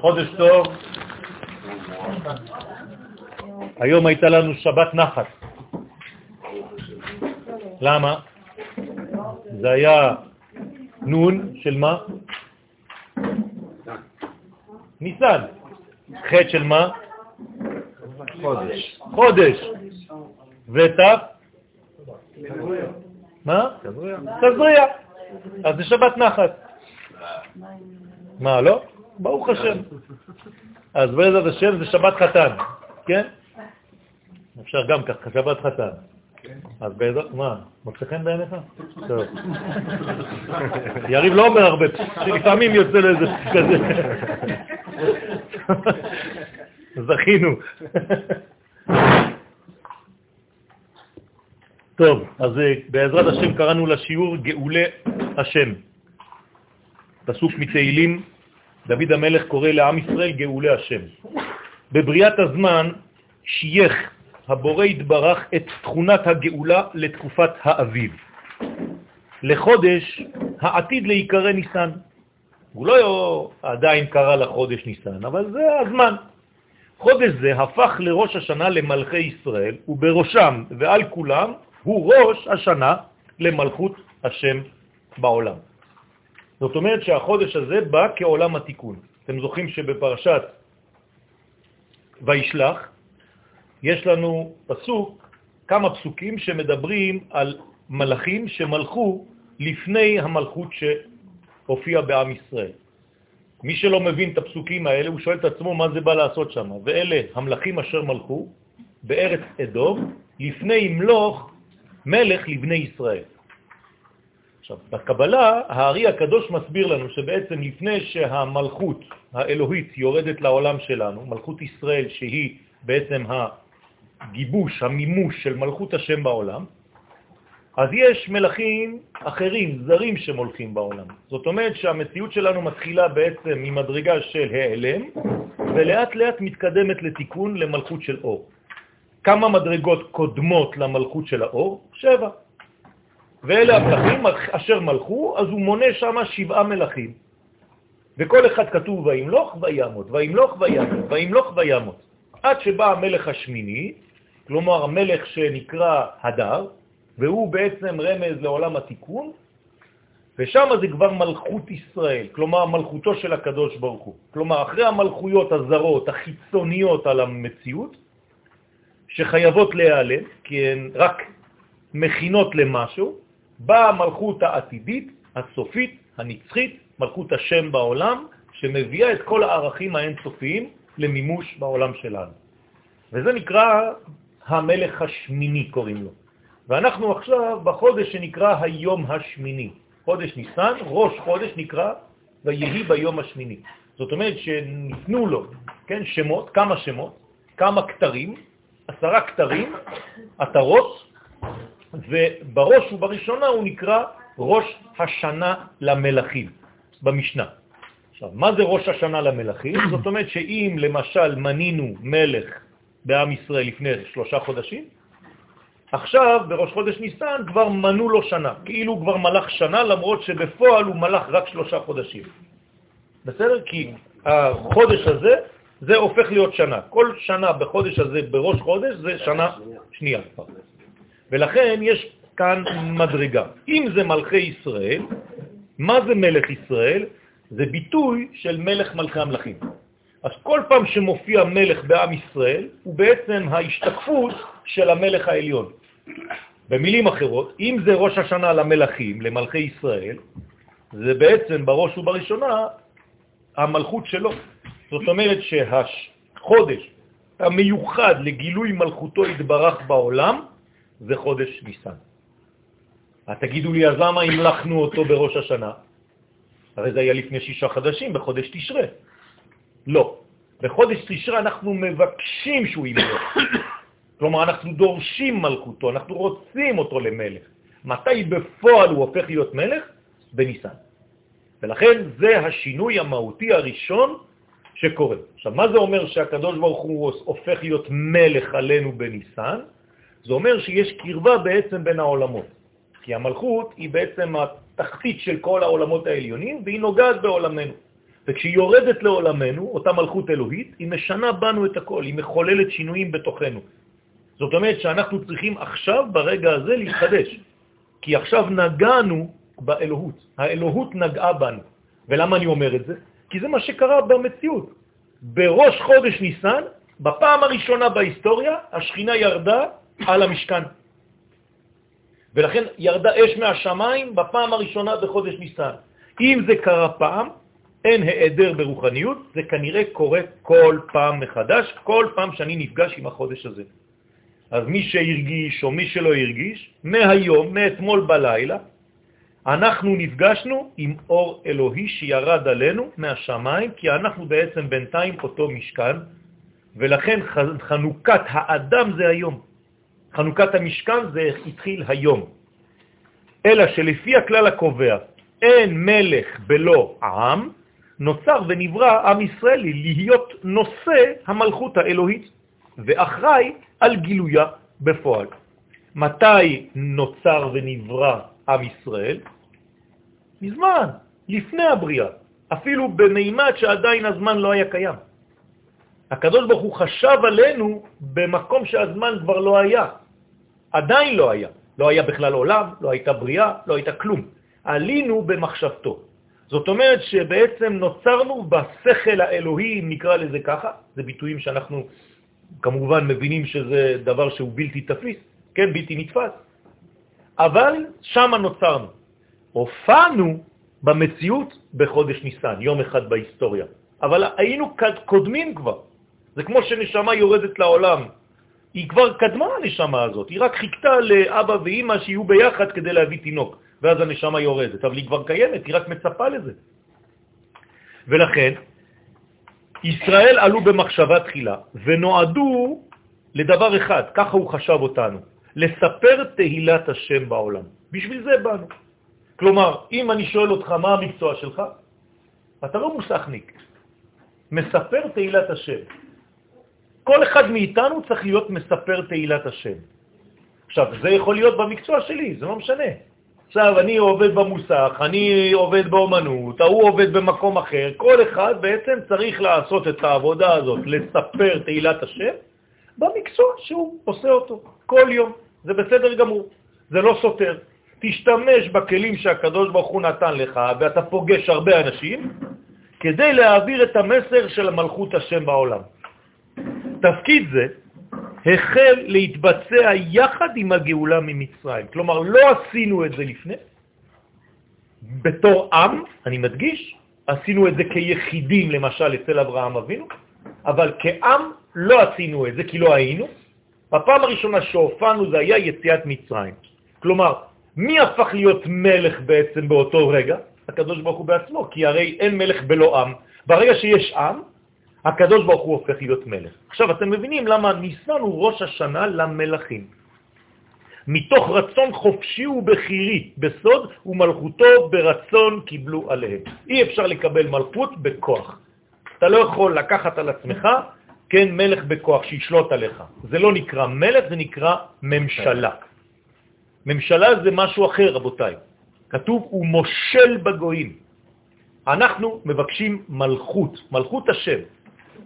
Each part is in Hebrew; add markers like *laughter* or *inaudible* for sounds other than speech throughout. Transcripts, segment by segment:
חודש טוב. היום הייתה לנו שבת נחת. למה? זה היה נון של מה? ניסן. חטא של מה? חודש. חודש. ות'? מה? תזריע. אז זה שבת נחת. מה, לא? ברוך השם. אז בעזרת השם זה שבת חתן, כן? אפשר גם ככה, שבת חתן. אז בעזרת, מה, מוצא חן בעיניך? טוב. יריב לא אומר הרבה, שלפעמים יוצא לו איזה כזה. זכינו. טוב, אז אה, בעזרת השם קראנו לשיעור גאולי השם. פסוק מתהילים, דוד המלך קורא לעם ישראל גאולי השם. בבריאת הזמן שייך הבורא התברך את תכונת הגאולה לתקופת האביב. לחודש העתיד להיקרא ניסן. הוא לא עדיין קרא לחודש ניסן, אבל זה הזמן. חודש זה הפך לראש השנה למלכי ישראל, ובראשם ועל כולם הוא ראש השנה למלכות השם בעולם. זאת אומרת שהחודש הזה בא כעולם התיקון. אתם זוכרים שבפרשת וישלח יש לנו פסוק, כמה פסוקים שמדברים על מלאכים שמלכו לפני המלכות שהופיעה בעם ישראל. מי שלא מבין את הפסוקים האלה, הוא שואל את עצמו מה זה בא לעשות שם. ואלה המלאכים אשר מלכו בארץ אדום לפני ימלוך מלך לבני ישראל. עכשיו, בקבלה, הארי הקדוש מסביר לנו שבעצם לפני שהמלכות האלוהית יורדת לעולם שלנו, מלכות ישראל שהיא בעצם הגיבוש, המימוש של מלכות השם בעולם, אז יש מלכים אחרים, זרים שמולכים בעולם. זאת אומרת שהמציאות שלנו מתחילה בעצם ממדרגה של העלם, ולאט לאט מתקדמת לתיקון למלכות של אור. כמה מדרגות קודמות למלכות של האור? שבע. ואלה המלכים אשר מלכו, אז הוא מונה שם שבעה מלכים. וכל אחד כתוב וימלוך וימות, וימלוך וימות, וימלוך וימות. עד שבא המלך השמיני, כלומר המלך שנקרא הדר, והוא בעצם רמז לעולם התיקון, ושם זה כבר מלכות ישראל, כלומר מלכותו של הקדוש ברוך הוא. כלומר, אחרי המלכויות הזרות, החיצוניות על המציאות, שחייבות להיעלם, כי הן רק מכינות למשהו, באה המלכות העתידית, הסופית, הנצחית, מלכות השם בעולם, שמביאה את כל הערכים האינסופיים למימוש בעולם שלנו. וזה נקרא המלך השמיני, קוראים לו. ואנחנו עכשיו בחודש שנקרא היום השמיני. חודש ניסן, ראש חודש נקרא ויהי ביום השמיני. זאת אומרת שניתנו לו, כן, שמות, כמה שמות, כמה כתרים, עשרה כתרים, עטרות, ובראש ובראשונה הוא נקרא ראש השנה למלכים במשנה. עכשיו, מה זה ראש השנה למלכים? זאת אומרת שאם למשל מנינו מלך בעם ישראל לפני שלושה חודשים, עכשיו בראש חודש ניסן כבר מנו לו שנה, כאילו הוא כבר מלך שנה, למרות שבפועל הוא מלך רק שלושה חודשים. בסדר? כי החודש הזה, זה הופך להיות שנה. כל שנה בחודש הזה, בראש חודש, זה שנה שנייה. ולכן יש כאן מדרגה. אם זה מלכי ישראל, מה זה מלך ישראל? זה ביטוי של מלך מלכי המלכים. אז כל פעם שמופיע מלך בעם ישראל, הוא בעצם ההשתקפות של המלך העליון. במילים אחרות, אם זה ראש השנה למלכים, למלכי ישראל, זה בעצם בראש ובראשונה המלכות שלו. זאת אומרת שהחודש המיוחד לגילוי מלכותו יתברך בעולם זה חודש ניסן. תגידו לי, אז למה המלכנו אותו בראש השנה? הרי זה היה לפני שישה חדשים, בחודש תשרה. לא. בחודש תשרה אנחנו מבקשים שהוא ימלך. *coughs* כלומר, אנחנו דורשים מלכותו, אנחנו רוצים אותו למלך. מתי בפועל הוא הופך להיות מלך? בניסן. ולכן זה השינוי המהותי הראשון שקורה. עכשיו, מה זה אומר שהקדוש ברוך הוא הופך להיות מלך עלינו בניסן? זה אומר שיש קרבה בעצם בין העולמות. כי המלכות היא בעצם התחתית של כל העולמות העליונים, והיא נוגעת בעולמנו. וכשהיא יורדת לעולמנו, אותה מלכות אלוהית, היא משנה בנו את הכל, היא מחוללת שינויים בתוכנו. זאת אומרת שאנחנו צריכים עכשיו, ברגע הזה, להתחדש. כי עכשיו נגענו באלוהות. האלוהות נגעה בנו. ולמה אני אומר את זה? כי זה מה שקרה במציאות. בראש חודש ניסן, בפעם הראשונה בהיסטוריה, השכינה ירדה על המשכן. ולכן ירדה אש מהשמיים בפעם הראשונה בחודש ניסן. אם זה קרה פעם, אין העדר ברוחניות, זה כנראה קורה כל פעם מחדש, כל פעם שאני נפגש עם החודש הזה. אז מי שהרגיש או מי שלא הרגיש, מהיום, מאתמול בלילה, אנחנו נפגשנו עם אור אלוהי שירד עלינו מהשמיים, כי אנחנו בעצם בינתיים אותו משכן, ולכן חנוכת האדם זה היום. חנוכת המשכן זה התחיל היום. אלא שלפי הכלל הקובע, אין מלך בלא עם, נוצר ונברא עם ישראלי להיות נושא המלכות האלוהית ואחראי על גילויה בפועל. מתי נוצר ונברא עם ישראל? מזמן, לפני הבריאה, אפילו במימד שעדיין הזמן לא היה קיים. הקדוש ברוך הוא חשב עלינו במקום שהזמן כבר לא היה. עדיין לא היה. לא היה בכלל עולם, לא הייתה בריאה, לא הייתה כלום. עלינו במחשבתו. זאת אומרת שבעצם נוצרנו בשכל האלוהי, אם נקרא לזה ככה, זה ביטויים שאנחנו כמובן מבינים שזה דבר שהוא בלתי תפיס, כן, בלתי נתפס, אבל שם נוצרנו. הופענו במציאות בחודש ניסן, יום אחד בהיסטוריה, אבל היינו קודמים כבר. זה כמו שנשמה יורדת לעולם. היא כבר קדמה הנשמה הזאת, היא רק חיכתה לאבא ואימא שיהיו ביחד כדי להביא תינוק. ואז הנשמה יורדת, אבל היא כבר קיימת, היא רק מצפה לזה. ולכן, ישראל עלו במחשבה תחילה, ונועדו לדבר אחד, ככה הוא חשב אותנו, לספר תהילת השם בעולם. בשביל זה באנו. כלומר, אם אני שואל אותך מה המקצוע שלך, אתה לא מוסכניק, מספר תהילת השם. כל אחד מאיתנו צריך להיות מספר תהילת השם. עכשיו, זה יכול להיות במקצוע שלי, זה לא משנה. עכשיו, אני עובד במוסך, אני עובד באומנות, ההוא עובד במקום אחר, כל אחד בעצם צריך לעשות את העבודה הזאת, לספר תהילת השם, במקצוע שהוא עושה אותו כל יום. זה בסדר גמור, זה לא סותר. תשתמש בכלים שהקדוש ברוך הוא נתן לך, ואתה פוגש הרבה אנשים, כדי להעביר את המסר של מלכות השם בעולם. תפקיד זה החל להתבצע יחד עם הגאולה ממצרים. כלומר, לא עשינו את זה לפני. בתור עם, אני מדגיש, עשינו את זה כיחידים, למשל אצל אברהם אבינו, אבל כעם לא עשינו את זה כי לא היינו. בפעם הראשונה שהופענו זה היה יציאת מצרים. כלומר, מי הפך להיות מלך בעצם באותו רגע? הקדוש ברוך הוא בעצמו, כי הרי אין מלך בלא עם. ברגע שיש עם, הקדוש ברוך הוא הופך להיות מלך. עכשיו, אתם מבינים למה ניסן הוא ראש השנה למלכים. מתוך רצון חופשי ובחירי בסוד, ומלכותו ברצון קיבלו עליהם. אי אפשר לקבל מלכות בכוח. אתה לא יכול לקחת על עצמך, כן, מלך בכוח שישלוט עליך. זה לא נקרא מלך, זה נקרא ממשלה. ממשלה זה משהו אחר, רבותיי. כתוב, הוא מושל בגויים. אנחנו מבקשים מלכות, מלכות השם.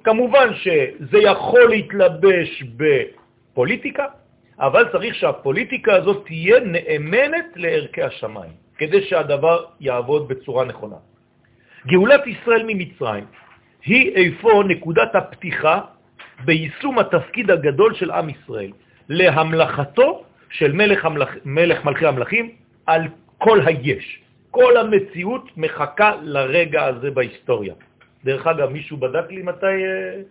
כמובן שזה יכול להתלבש בפוליטיקה, אבל צריך שהפוליטיקה הזאת תהיה נאמנת לערכי השמיים, כדי שהדבר יעבוד בצורה נכונה. גאולת ישראל ממצרים היא איפה נקודת הפתיחה ביישום התפקיד הגדול של עם ישראל, להמלכתו של מלך, המלך, מלך מלכי המלכים על כל היש. כל המציאות מחכה לרגע הזה בהיסטוריה. דרך אגב, מישהו בדק לי מתי, אה,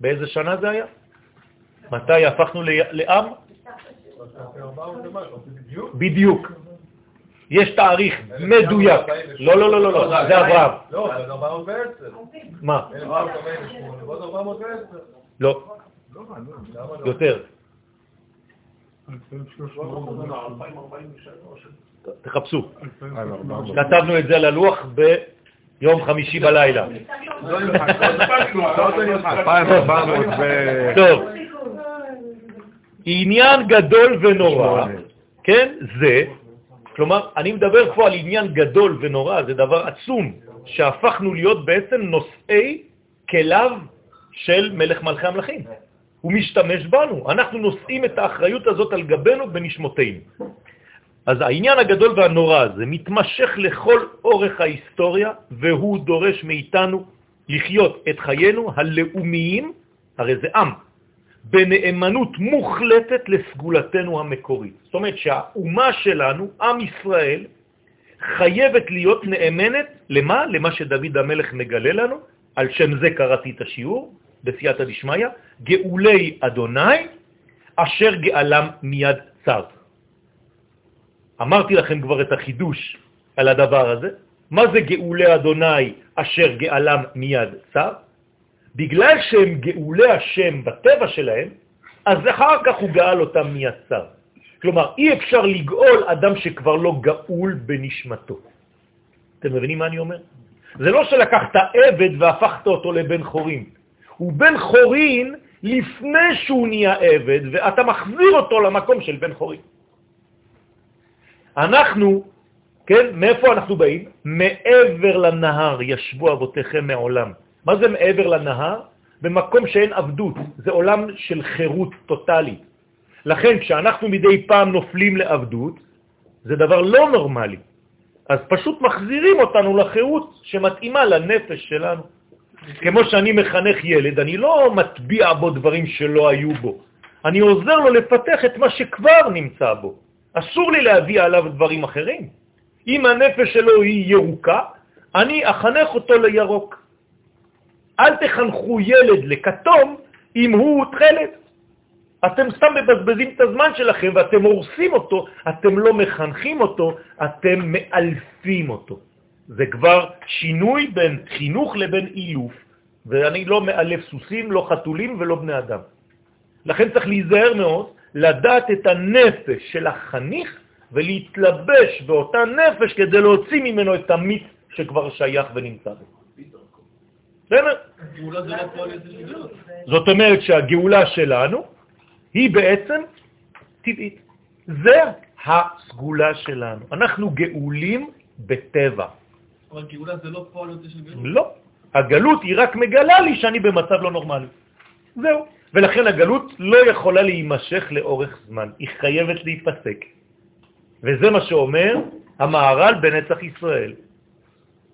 באיזה שנה זה היה? מתי הפכנו לעם? בדיוק. יש תאריך מדויק. לא, לא, לא, לא, זה אברהם. לא, זה 410. מה? לא. יותר. תחפשו. כתבנו את זה על הלוח ב... יום חמישי בלילה. טוב, עניין גדול ונורא, כן, זה, כלומר, אני מדבר פה על עניין גדול ונורא, זה דבר עצום, שהפכנו להיות בעצם נושאי כליו של מלך מלכי המלכים. הוא משתמש בנו, אנחנו נושאים את האחריות הזאת על גבנו בנשמותינו. אז העניין הגדול והנורא הזה מתמשך לכל אורך ההיסטוריה, והוא דורש מאיתנו לחיות את חיינו הלאומיים, הרי זה עם, בנאמנות מוחלטת לסגולתנו המקורית. זאת אומרת שהאומה שלנו, עם ישראל, חייבת להיות נאמנת למה? למה שדוד המלך מגלה לנו, על שם זה קראתי את השיעור, בסייעתא דשמיא, גאולי אדוני, אשר גאלם מיד צר. אמרתי לכם כבר את החידוש על הדבר הזה. מה זה גאולי אדוני אשר גאלם מיד צר? בגלל שהם גאולי השם בטבע שלהם, אז אחר כך הוא גאל אותם מיד צר. כלומר, אי אפשר לגאול אדם שכבר לא גאול בנשמתו. אתם מבינים מה אני אומר? זה לא שלקחת עבד והפכת אותו לבן חורין. הוא בן חורין לפני שהוא נהיה עבד, ואתה מחזיר אותו למקום של בן חורין. אנחנו, כן, מאיפה אנחנו באים? מעבר לנהר ישבו אבותיכם מעולם. מה זה מעבר לנהר? במקום שאין עבדות, זה עולם של חירות טוטלית. לכן כשאנחנו מדי פעם נופלים לעבדות, זה דבר לא נורמלי. אז פשוט מחזירים אותנו לחירות שמתאימה לנפש שלנו. כמו שאני מחנך ילד, אני לא מטביע בו דברים שלא היו בו. אני עוזר לו לפתח את מה שכבר נמצא בו. אסור לי להביא עליו דברים אחרים. אם הנפש שלו היא ירוקה, אני אחנך אותו לירוק. אל תחנכו ילד לכתום אם הוא תכלת. אתם סתם מבזבזים את הזמן שלכם ואתם הורסים אותו, אתם לא מחנכים אותו, אתם מאלפים אותו. זה כבר שינוי בין חינוך לבין אילוף, ואני לא מאלף סוסים, לא חתולים ולא בני אדם. לכן צריך להיזהר מאוד, לדעת את הנפש של החניך ולהתלבש באותה נפש כדי להוציא ממנו את המיץ שכבר שייך ונמצא בו. בסדר? לא זאת אומרת שהגאולה שלנו היא בעצם טבעית. זה הסגולה שלנו. אנחנו גאולים בטבע. אבל גאולה זה לא פועל יוצא של גלות? לא. הגלות היא רק מגלה לי שאני במצב לא נורמלי. זהו. ולכן הגלות לא יכולה להימשך לאורך זמן, היא חייבת להיפסק. וזה מה שאומר המערל בנצח ישראל.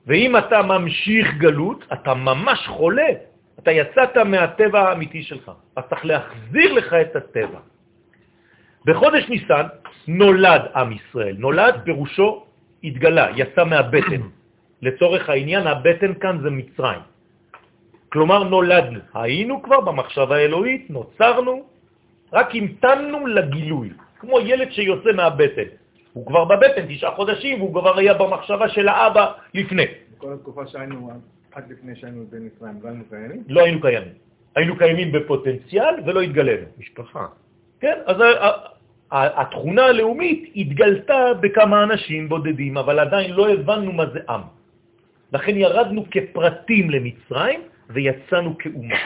ואם אתה ממשיך גלות, אתה ממש חולה. אתה יצאת מהטבע האמיתי שלך, אז צריך להחזיר לך את הטבע. בחודש ניסן נולד עם ישראל. נולד פירושו התגלה, יצא מהבטן. לצורך העניין, הבטן כאן זה מצרים. כלומר, נולדנו. היינו כבר במחשבה האלוהית, נוצרנו, רק המתנו לגילוי, כמו ילד שיוצא מהבטן. הוא כבר בבטן תשעה חודשים, והוא כבר היה במחשבה של האבא לפני. בכל התקופה שהיינו עד לפני שהיינו במצרים, לא היינו קיימים? לא היינו קיימים. היינו קיימים בפוטנציאל ולא התגלנו. משפחה. כן, אז התכונה הלאומית התגלתה בכמה אנשים בודדים, אבל עדיין לא הבנו מה זה עם. לכן ירדנו כפרטים למצרים ויצאנו כאומה.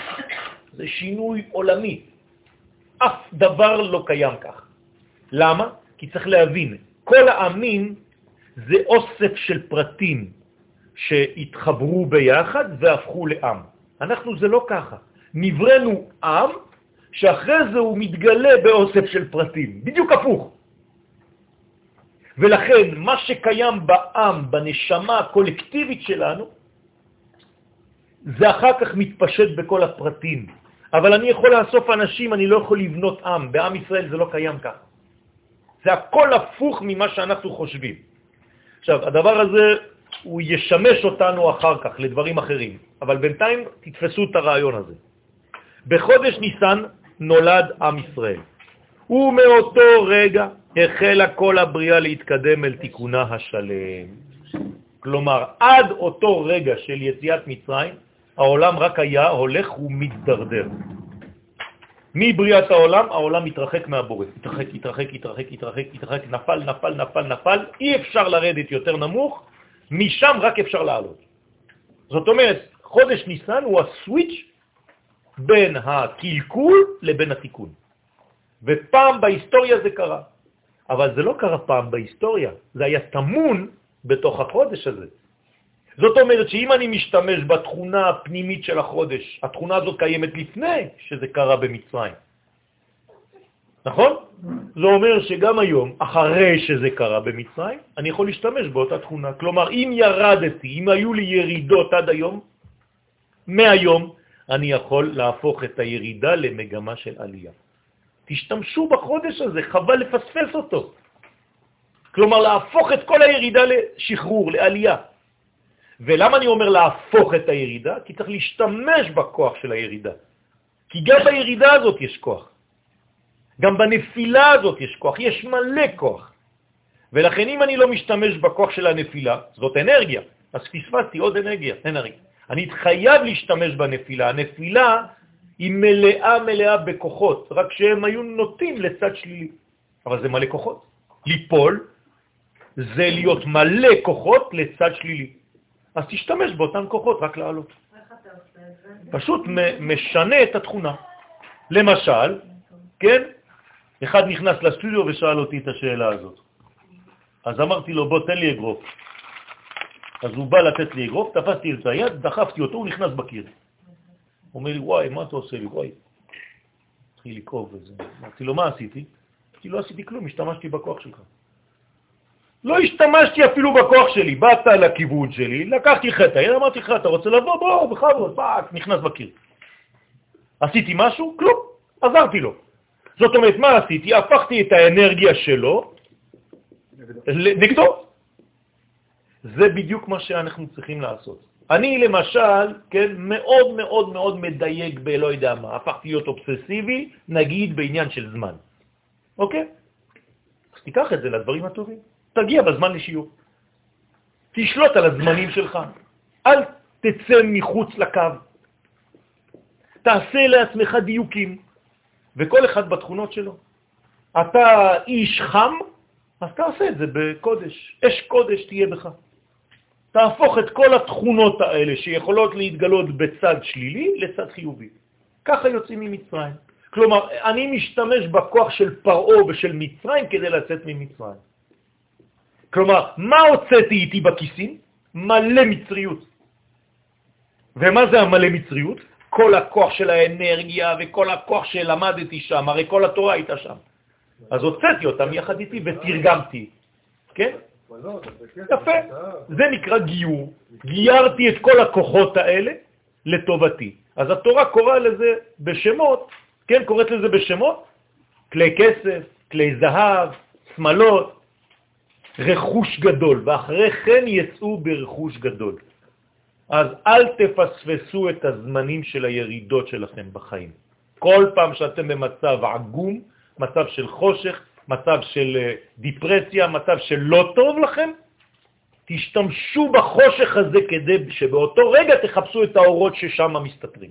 זה שינוי עולמי. אף דבר לא קיים כך. למה? כי צריך להבין, כל העמים זה אוסף של פרטים שהתחברו ביחד והפכו לעם. אנחנו זה לא ככה. נברנו עם שאחרי זה הוא מתגלה באוסף של פרטים, בדיוק הפוך. ולכן מה שקיים בעם, בנשמה הקולקטיבית שלנו, זה אחר כך מתפשט בכל הפרטים. אבל אני יכול לאסוף אנשים, אני לא יכול לבנות עם. בעם ישראל זה לא קיים ככה. זה הכל הפוך ממה שאנחנו חושבים. עכשיו, הדבר הזה הוא ישמש אותנו אחר כך לדברים אחרים, אבל בינתיים תתפסו את הרעיון הזה. בחודש ניסן נולד עם ישראל, ומאותו רגע החלה כל הבריאה להתקדם אל תיקונה השלם. כלומר, עד אותו רגע של יציאת מצרים, העולם רק היה הולך ומתדרדר. מבריאת העולם, העולם מתרחק מהבורא. התרחק, התרחק, התרחק, התרחק, התרחק, נפל, נפל, נפל, נפל, אי אפשר לרדת יותר נמוך, משם רק אפשר לעלות. זאת אומרת, חודש ניסן הוא הסוויץ' בין הקלקול לבין התיקון. ופעם בהיסטוריה זה קרה. אבל זה לא קרה פעם בהיסטוריה, זה היה תמון בתוך החודש הזה. זאת אומרת שאם אני משתמש בתכונה הפנימית של החודש, התכונה הזאת קיימת לפני שזה קרה במצרים. נכון? זה אומר שגם היום, אחרי שזה קרה במצרים, אני יכול להשתמש באותה תכונה. כלומר, אם ירדתי, אם היו לי ירידות עד היום, מהיום אני יכול להפוך את הירידה למגמה של עלייה. תשתמשו בחודש הזה, חבל לפספס אותו. כלומר, להפוך את כל הירידה לשחרור, לעלייה. ולמה אני אומר להפוך את הירידה? כי צריך להשתמש בכוח של הירידה. כי גם בירידה הזאת יש כוח. גם בנפילה הזאת יש כוח, יש מלא כוח. ולכן אם אני לא משתמש בכוח של הנפילה, זאת אנרגיה, אז פספסתי עוד אנרגיה, אנרגיה. אני חייב להשתמש בנפילה. הנפילה היא מלאה מלאה בכוחות, רק שהם היו נוטים לצד שלילי. אבל זה מלא כוחות. ליפול זה להיות מלא כוחות לצד שלילי. אז תשתמש באותן כוחות, רק לעלות. פשוט משנה את התכונה. למשל, כן, אחד נכנס לסטודיו ושאל אותי את השאלה הזאת. אז אמרתי לו, בוא, תן לי אגרוף. אז הוא בא לתת לי אגרוף, תפסתי את היד, דחפתי אותו, הוא נכנס בקיר. הוא אומר לי, וואי, מה אתה עושה לי? וואי. התחיל לקרוב וזה. אמרתי לו, מה עשיתי? כי לא עשיתי כלום, השתמשתי בכוח שלך. לא השתמשתי אפילו בכוח שלי, באת לכיוון שלי, לקחתי חטא, אמרתי לך, אתה רוצה לבוא? בוא, בכבוד, פאק, נכנס בקיר. עשיתי משהו? כלום, עזרתי לו. זאת אומרת, מה עשיתי? הפכתי את האנרגיה שלו נגדו. זה בדיוק מה שאנחנו צריכים לעשות. אני למשל, כן, מאוד מאוד מאוד מדייק בלא יודע מה, הפכתי להיות אובססיבי, נגיד בעניין של זמן. אוקיי? אז תיקח את זה לדברים הטובים. תגיע בזמן לשיעור. תשלוט על הזמנים שלך. אל תצא מחוץ לקו. תעשה לעצמך דיוקים, וכל אחד בתכונות שלו. אתה איש חם, אז תעשה את זה בקודש. אש קודש תהיה בך. תהפוך את כל התכונות האלה שיכולות להתגלות בצד שלילי לצד חיובי. ככה יוצאים ממצרים. כלומר, אני משתמש בכוח של פרעו ושל מצרים כדי לצאת ממצרים. כלומר, מה הוצאתי איתי בכיסים? מלא מצריות. ומה זה המלא מצריות? כל הכוח של האנרגיה וכל הכוח שלמדתי שם, הרי כל התורה הייתה שם. אז הוצאתי אותם יחד איתי ותרגמתי, כן? יפה, זה נקרא גיור. גיירתי את כל הכוחות האלה לטובתי. אז התורה קוראה לזה בשמות, כן, קוראת לזה בשמות, כלי כסף, כלי זהב, שמלות, רכוש גדול, ואחרי כן יצאו ברכוש גדול. אז אל תפספסו את הזמנים של הירידות שלכם בחיים. כל פעם שאתם במצב עגום, מצב של חושך, מצב של אה, דיפרסיה, מצב של לא טוב לכם, תשתמשו בחושך הזה כדי שבאותו רגע תחפשו את האורות ששם מסתתרים.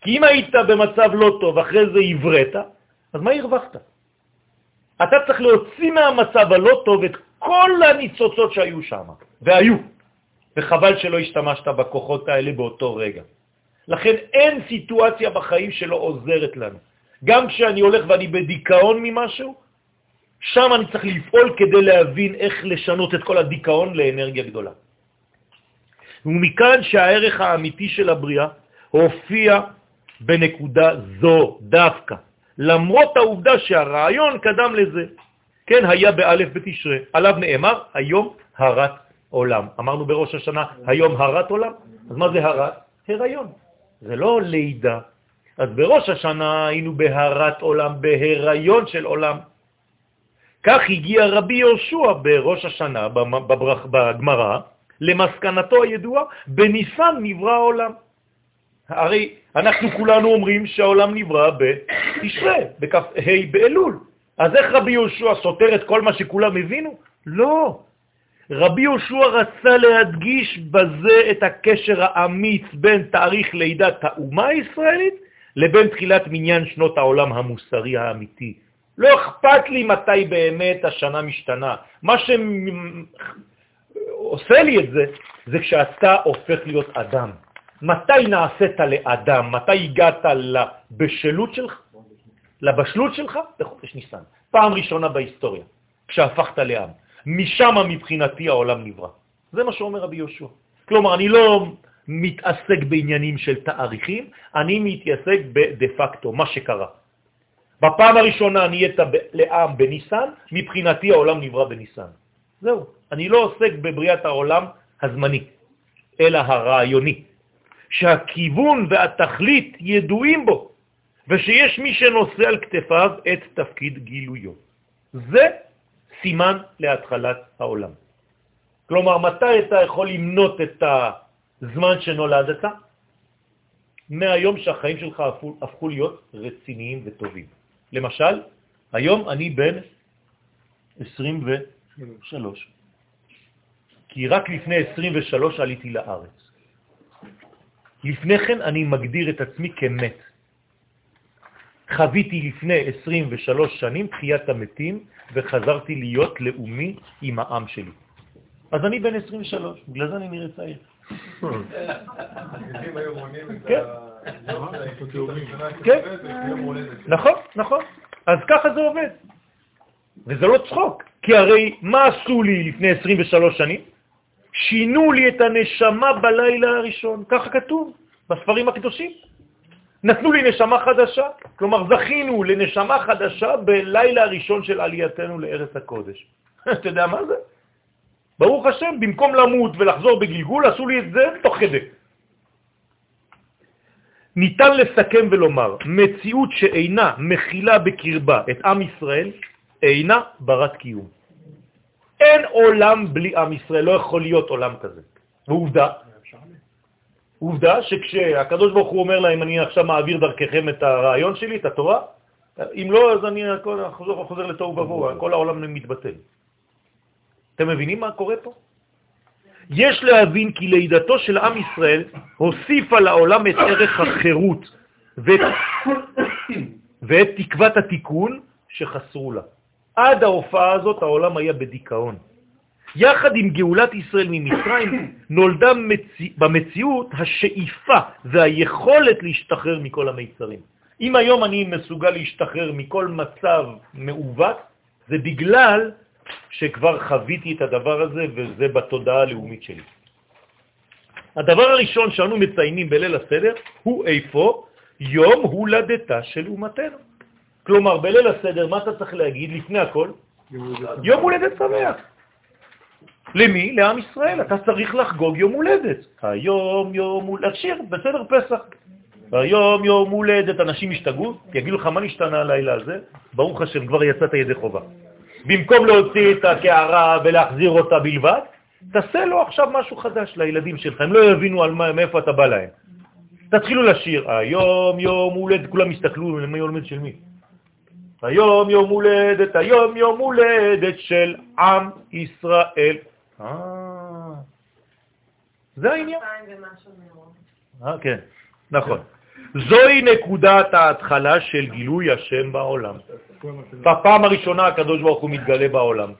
כי אם היית במצב לא טוב, אחרי זה עברית, אז מה הרווחת? אתה צריך להוציא מהמצב הלא טוב את כל הניצוצות שהיו שם, והיו, וחבל שלא השתמשת בכוחות האלה באותו רגע. לכן אין סיטואציה בחיים שלא עוזרת לנו. גם כשאני הולך ואני בדיכאון ממשהו, שם אני צריך לפעול כדי להבין איך לשנות את כל הדיכאון לאנרגיה גדולה. ומכאן שהערך האמיתי של הבריאה הופיע בנקודה זו דווקא, למרות העובדה שהרעיון קדם לזה. כן, היה באלף בתשרה, עליו נאמר, היום הרת עולם. אמרנו בראש השנה, היום הרת עולם, אז מה זה הרת? הריון. זה לא לידה. אז בראש השנה היינו בהרת עולם, בהיריון של עולם. כך הגיע רבי יהושע בראש השנה, בגמרא, למסקנתו הידועה, בניסן נברא העולם. הרי אנחנו כולנו אומרים שהעולם נברא בתשרה, בכ"ה באלול. אז איך רבי יהושע סותר את כל מה שכולם הבינו? לא. רבי יהושע רצה להדגיש בזה את הקשר האמיץ בין תאריך לידת האומה הישראלית לבין תחילת מניין שנות העולם המוסרי האמיתי. לא אכפת לי מתי באמת השנה משתנה. מה שעושה לי את זה, זה כשאתה הופך להיות אדם. מתי נעשית לאדם? מתי הגעת לבשלות שלך? לבשלות שלך? בחודש ניסן. פעם ראשונה בהיסטוריה, כשהפכת לעם. משם מבחינתי העולם נברא. זה מה שאומר רבי יהושע. כלומר, אני לא מתעסק בעניינים של תאריכים, אני מתעסק בדה פקטו, מה שקרה. בפעם הראשונה נהיית לעם בניסן, מבחינתי העולם נברא בניסן. זהו, אני לא עוסק בבריאת העולם הזמני, אלא הרעיוני, שהכיוון והתכלית ידועים בו, ושיש מי שנושא על כתפיו את תפקיד גילויו. זה סימן להתחלת העולם. כלומר, מתי אתה יכול למנות את הזמן שנולדת? מהיום שהחיים שלך הפכו, הפכו להיות רציניים וטובים. למשל, היום אני בן 23, כי רק לפני 23 עליתי לארץ. לפני כן אני מגדיר את עצמי כמת. חוויתי לפני 23 שנים תחיית המתים וחזרתי להיות לאומי עם העם שלי. אז אני בן 23, בגלל זה אני נראה צעיר. כן. כן, נכון, נכון. אז ככה זה עובד. וזה לא צחוק, כי הרי מה עשו לי לפני 23 שנים? שינו לי את הנשמה בלילה הראשון, ככה כתוב בספרים הקדושים. נתנו לי נשמה חדשה, כלומר זכינו לנשמה חדשה בלילה הראשון של עלייתנו לארץ הקודש. *laughs* אתה יודע מה זה? ברוך השם, במקום למות ולחזור בגלגול, עשו לי את זה תוך כדי. ניתן לסכם ולומר, מציאות שאינה מכילה בקרבה את עם ישראל, אינה ברת קיום. אין עולם בלי עם ישראל, לא יכול להיות עולם כזה. ועובדה, עובדה שכשהקדוש ברוך הוא אומר להם, אני עכשיו מעביר דרככם את הרעיון שלי, את התורה, אם לא, אז אני חוזר, חוזר לתוהו ובוהו, כל העולם מתבטל. אתם מבינים מה קורה פה? יש להבין כי לידתו של עם ישראל הוסיפה לעולם את ערך החירות ואת, ואת תקוות התיקון שחסרו לה. עד ההופעה הזאת העולם היה בדיכאון. יחד עם גאולת ישראל ממצרים *coughs* נולדה מציא, במציאות השאיפה והיכולת להשתחרר מכל המיצרים. אם היום אני מסוגל להשתחרר מכל מצב מעוות, זה בגלל שכבר חוויתי את הדבר הזה וזה בתודעה הלאומית שלי. הדבר הראשון שאנו מציינים בליל הסדר הוא איפה יום הולדתה של אומתנו. כלומר, בליל הסדר, מה אתה צריך להגיד לפני הכל? יום הולדת שמח. למי? לעם ישראל. אתה צריך לחגוג יום הולדת. היום יום הולדת, שיר, בסדר פסח. היום יום הולדת, אנשים השתגעו, יגידו לך מה נשתנה הלילה הזה? ברוך השם, כבר יצאת ידי חובה. במקום להוציא את הקערה ולהחזיר אותה בלבד, תעשה לו עכשיו משהו חדש לילדים שלך, הם לא יבינו על מה, מאיפה אתה בא להם. תתחילו לשיר, היום יום הולדת, כולם יסתכלו למי הולדת של מי. היום יום הולדת, היום יום הולדת של עם ישראל. אה, זה העניין. אה, כן, נכון. זוהי נקודת ההתחלה של גילוי השם בעולם. בפעם הראשונה הקדוש ברוך הוא מתגלה בעולם.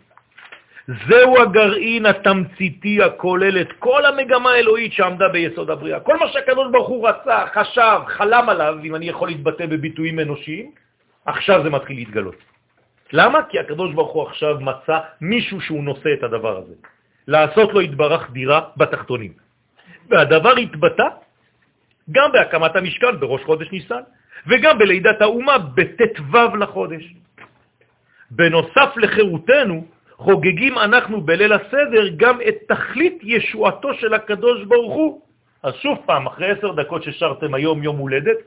זהו הגרעין התמציתי הכולל את כל המגמה האלוהית שעמדה ביסוד הבריאה. כל מה שהקדוש ברוך הוא רצה, חשב, חלם עליו, אם אני יכול להתבטא בביטויים אנושיים, עכשיו זה מתחיל להתגלות. למה? כי הקדוש ברוך הוא עכשיו מצא מישהו שהוא נושא את הדבר הזה. לעשות לו התברך דירה בתחתונים. והדבר התבטא גם בהקמת המשכן בראש חודש ניסן, וגם בלידת האומה בט"ו לחודש. בנוסף לחירותנו, חוגגים אנחנו בליל הסדר גם את תכלית ישועתו של הקדוש ברוך הוא. אז שוב פעם, אחרי עשר דקות ששרתם היום יום הולדת,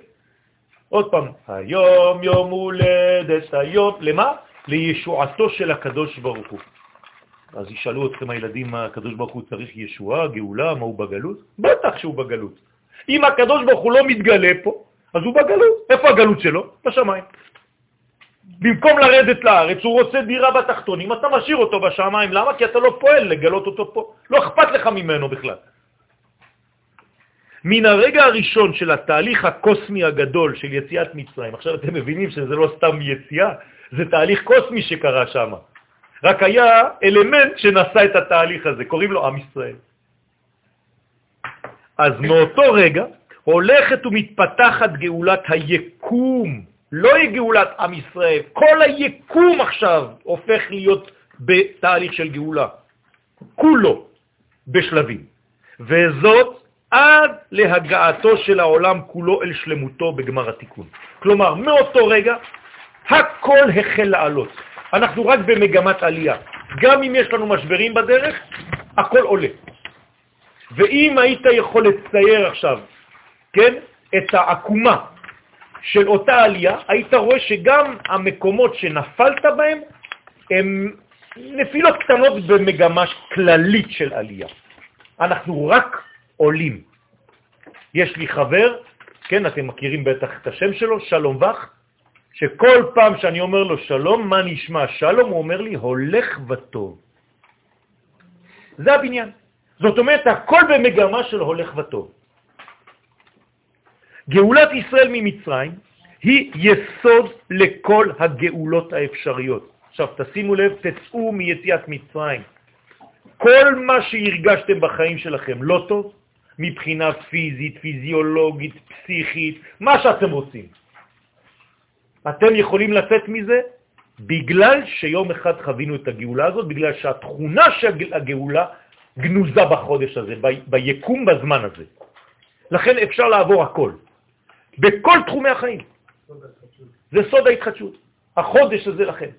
עוד פעם, היום יום הולדת, היום, למה? לישועתו של הקדוש ברוך הוא. אז ישאלו אתכם הילדים, הקדוש ברוך הוא צריך ישועה, גאולה, מה הוא בגלות? בטח שהוא בגלות. אם הקדוש ברוך הוא לא מתגלה פה, אז הוא בגלות. איפה הגלות שלו? בשמיים. במקום לרדת לארץ, הוא רוצה דירה בתחתונים, אתה משאיר אותו בשמיים. למה? כי אתה לא פועל לגלות אותו פה. לא אכפת לך ממנו בכלל. מן הרגע הראשון של התהליך הקוסמי הגדול של יציאת מצרים, עכשיו אתם מבינים שזה לא סתם יציאה, זה תהליך קוסמי שקרה שם. רק היה אלמנט שנשא את התהליך הזה, קוראים לו עם ישראל. אז מאותו רגע הולכת ומתפתחת גאולת היקום, לא היא גאולת עם ישראל, כל היקום עכשיו הופך להיות בתהליך של גאולה, כולו בשלבים. וזאת עד להגעתו של העולם כולו אל שלמותו בגמר התיקון. כלומר, מאותו רגע הכל החל לעלות. אנחנו רק במגמת עלייה. גם אם יש לנו משברים בדרך, הכל עולה. ואם היית יכול לצייר עכשיו, כן, את העקומה של אותה עלייה, היית רואה שגם המקומות שנפלת בהם הם נפילות קטנות במגמה כללית של עלייה. אנחנו רק עולים. יש לי חבר, כן, אתם מכירים בטח את השם שלו, שלום וך, שכל פעם שאני אומר לו שלום, מה נשמע שלום? הוא אומר לי, הולך וטוב. זה הבניין. זאת אומרת, הכל במגמה של הולך וטוב. גאולת ישראל ממצרים היא יסוד לכל הגאולות האפשריות. עכשיו, תשימו לב, תצאו מיציאת מצרים. כל מה שהרגשתם בחיים שלכם לא טוב, מבחינה פיזית, פיזיולוגית, פסיכית, מה שאתם רוצים. אתם יכולים לצאת מזה בגלל שיום אחד חווינו את הגאולה הזאת, בגלל שהתכונה של הגאולה גנוזה בחודש הזה, ביקום בזמן הזה. לכן אפשר לעבור הכל, בכל תחומי החיים. זה סוד ההתחדשות. החודש הזה לכם.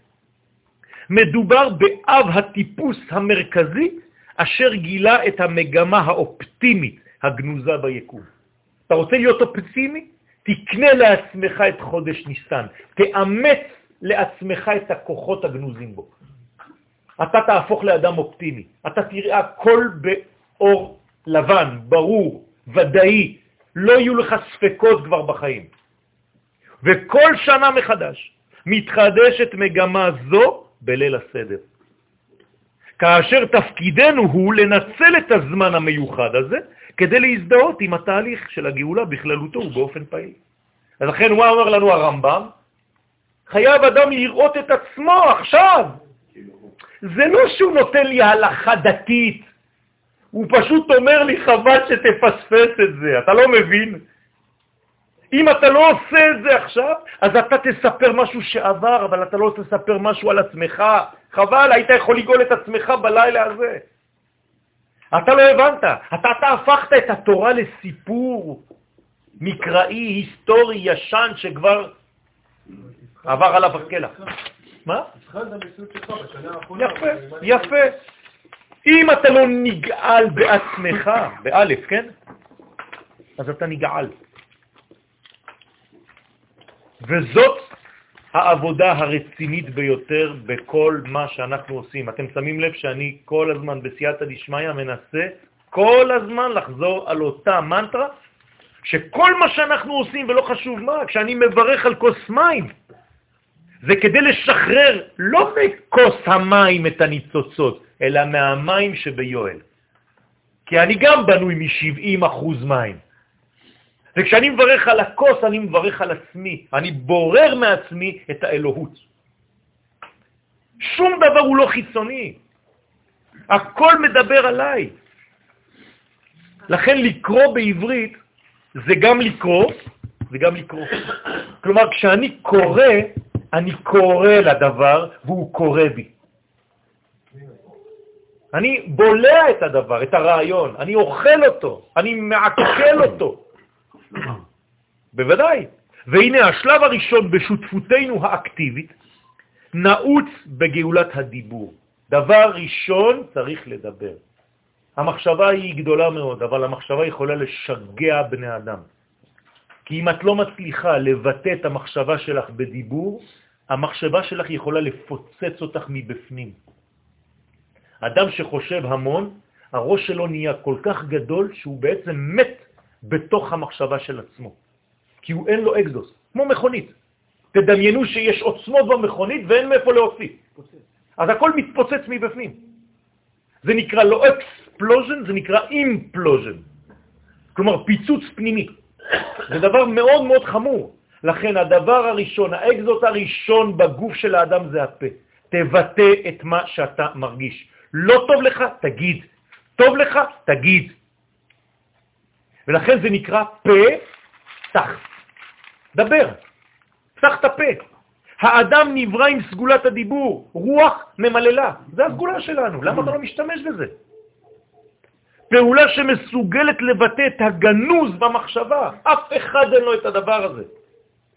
מדובר באב הטיפוס המרכזי אשר גילה את המגמה האופטימית הגנוזה ביקום. אתה רוצה להיות אופטימי? תקנה לעצמך את חודש ניסן, תאמץ לעצמך את הכוחות הגנוזים בו. אתה תהפוך לאדם אופטימי, אתה תראה הכל באור לבן, ברור, ודאי, לא יהיו לך ספקות כבר בחיים. וכל שנה מחדש מתחדשת מגמה זו בליל הסדר. כאשר תפקידנו הוא לנצל את הזמן המיוחד הזה כדי להזדהות עם התהליך של הגאולה בכללותו ובאופן פעיל. אז לכן הוא אומר לנו הרמב"ם? חייב אדם לראות את עצמו עכשיו. זה לא שהוא נותן לי הלכה דתית, הוא פשוט אומר לי חבל שתפספס את זה, אתה לא מבין? אם אתה לא עושה את זה עכשיו, אז אתה תספר משהו שעבר, אבל אתה לא תספר משהו על עצמך. חבל, היית יכול לגאול את עצמך בלילה הזה. אתה לא הבנת, אתה, אתה הפכת את התורה לסיפור מקראי, היסטורי, ישן, שכבר עבר עליו הקלח. מה? יפה, יפה. אם אתה לא נגעל בעצמך, באלף, כן? אז אתה נגעל. וזאת העבודה הרצינית ביותר בכל מה שאנחנו עושים. אתם שמים לב שאני כל הזמן בסייעתא דשמיא מנסה כל הזמן לחזור על אותה מנטרה, שכל מה שאנחנו עושים, ולא חשוב מה, כשאני מברך על כוס מים, זה כדי לשחרר לא מכוס המים את הניצוצות, אלא מהמים שביואל. כי אני גם בנוי מ-70% מים. וכשאני מברך על הכוס, אני מברך על עצמי. אני בורר מעצמי את האלוהות. שום דבר הוא לא חיצוני. הכל מדבר עליי. לכן לקרוא בעברית זה גם לקרוא וגם לקרוא. כלומר, כשאני קורא, אני קורא לדבר והוא קורא בי. אני בולע את הדבר, את הרעיון, אני אוכל אותו, אני מעכל אותו. *coughs* בוודאי. והנה השלב הראשון בשותפותנו האקטיבית נעוץ בגאולת הדיבור. דבר ראשון צריך לדבר. המחשבה היא גדולה מאוד, אבל המחשבה יכולה לשגע בני אדם. כי אם את לא מצליחה לבטא את המחשבה שלך בדיבור, המחשבה שלך יכולה לפוצץ אותך מבפנים. אדם שחושב המון, הראש שלו נהיה כל כך גדול שהוא בעצם מת בתוך המחשבה של עצמו, כי הוא אין לו אקזוס, כמו מכונית. תדמיינו שיש עוצמות במכונית ואין מאיפה להוציא. אז הכל מתפוצץ מבפנים. זה נקרא לא explosion, זה נקרא implosion. כלומר, פיצוץ פנימי. זה דבר מאוד מאוד חמור. לכן הדבר הראשון, האקזוס הראשון בגוף של האדם זה הפה. תבטא את מה שאתה מרגיש. לא טוב לך, תגיד. טוב לך, תגיד. ולכן זה נקרא פה תח. דבר, פתח את הפה. האדם נברא עם סגולת הדיבור, רוח ממללה. זה הסגולה שלנו, למה אתה לא משתמש בזה? פעולה שמסוגלת לבטא את הגנוז במחשבה. אף אחד אין לו את הדבר הזה,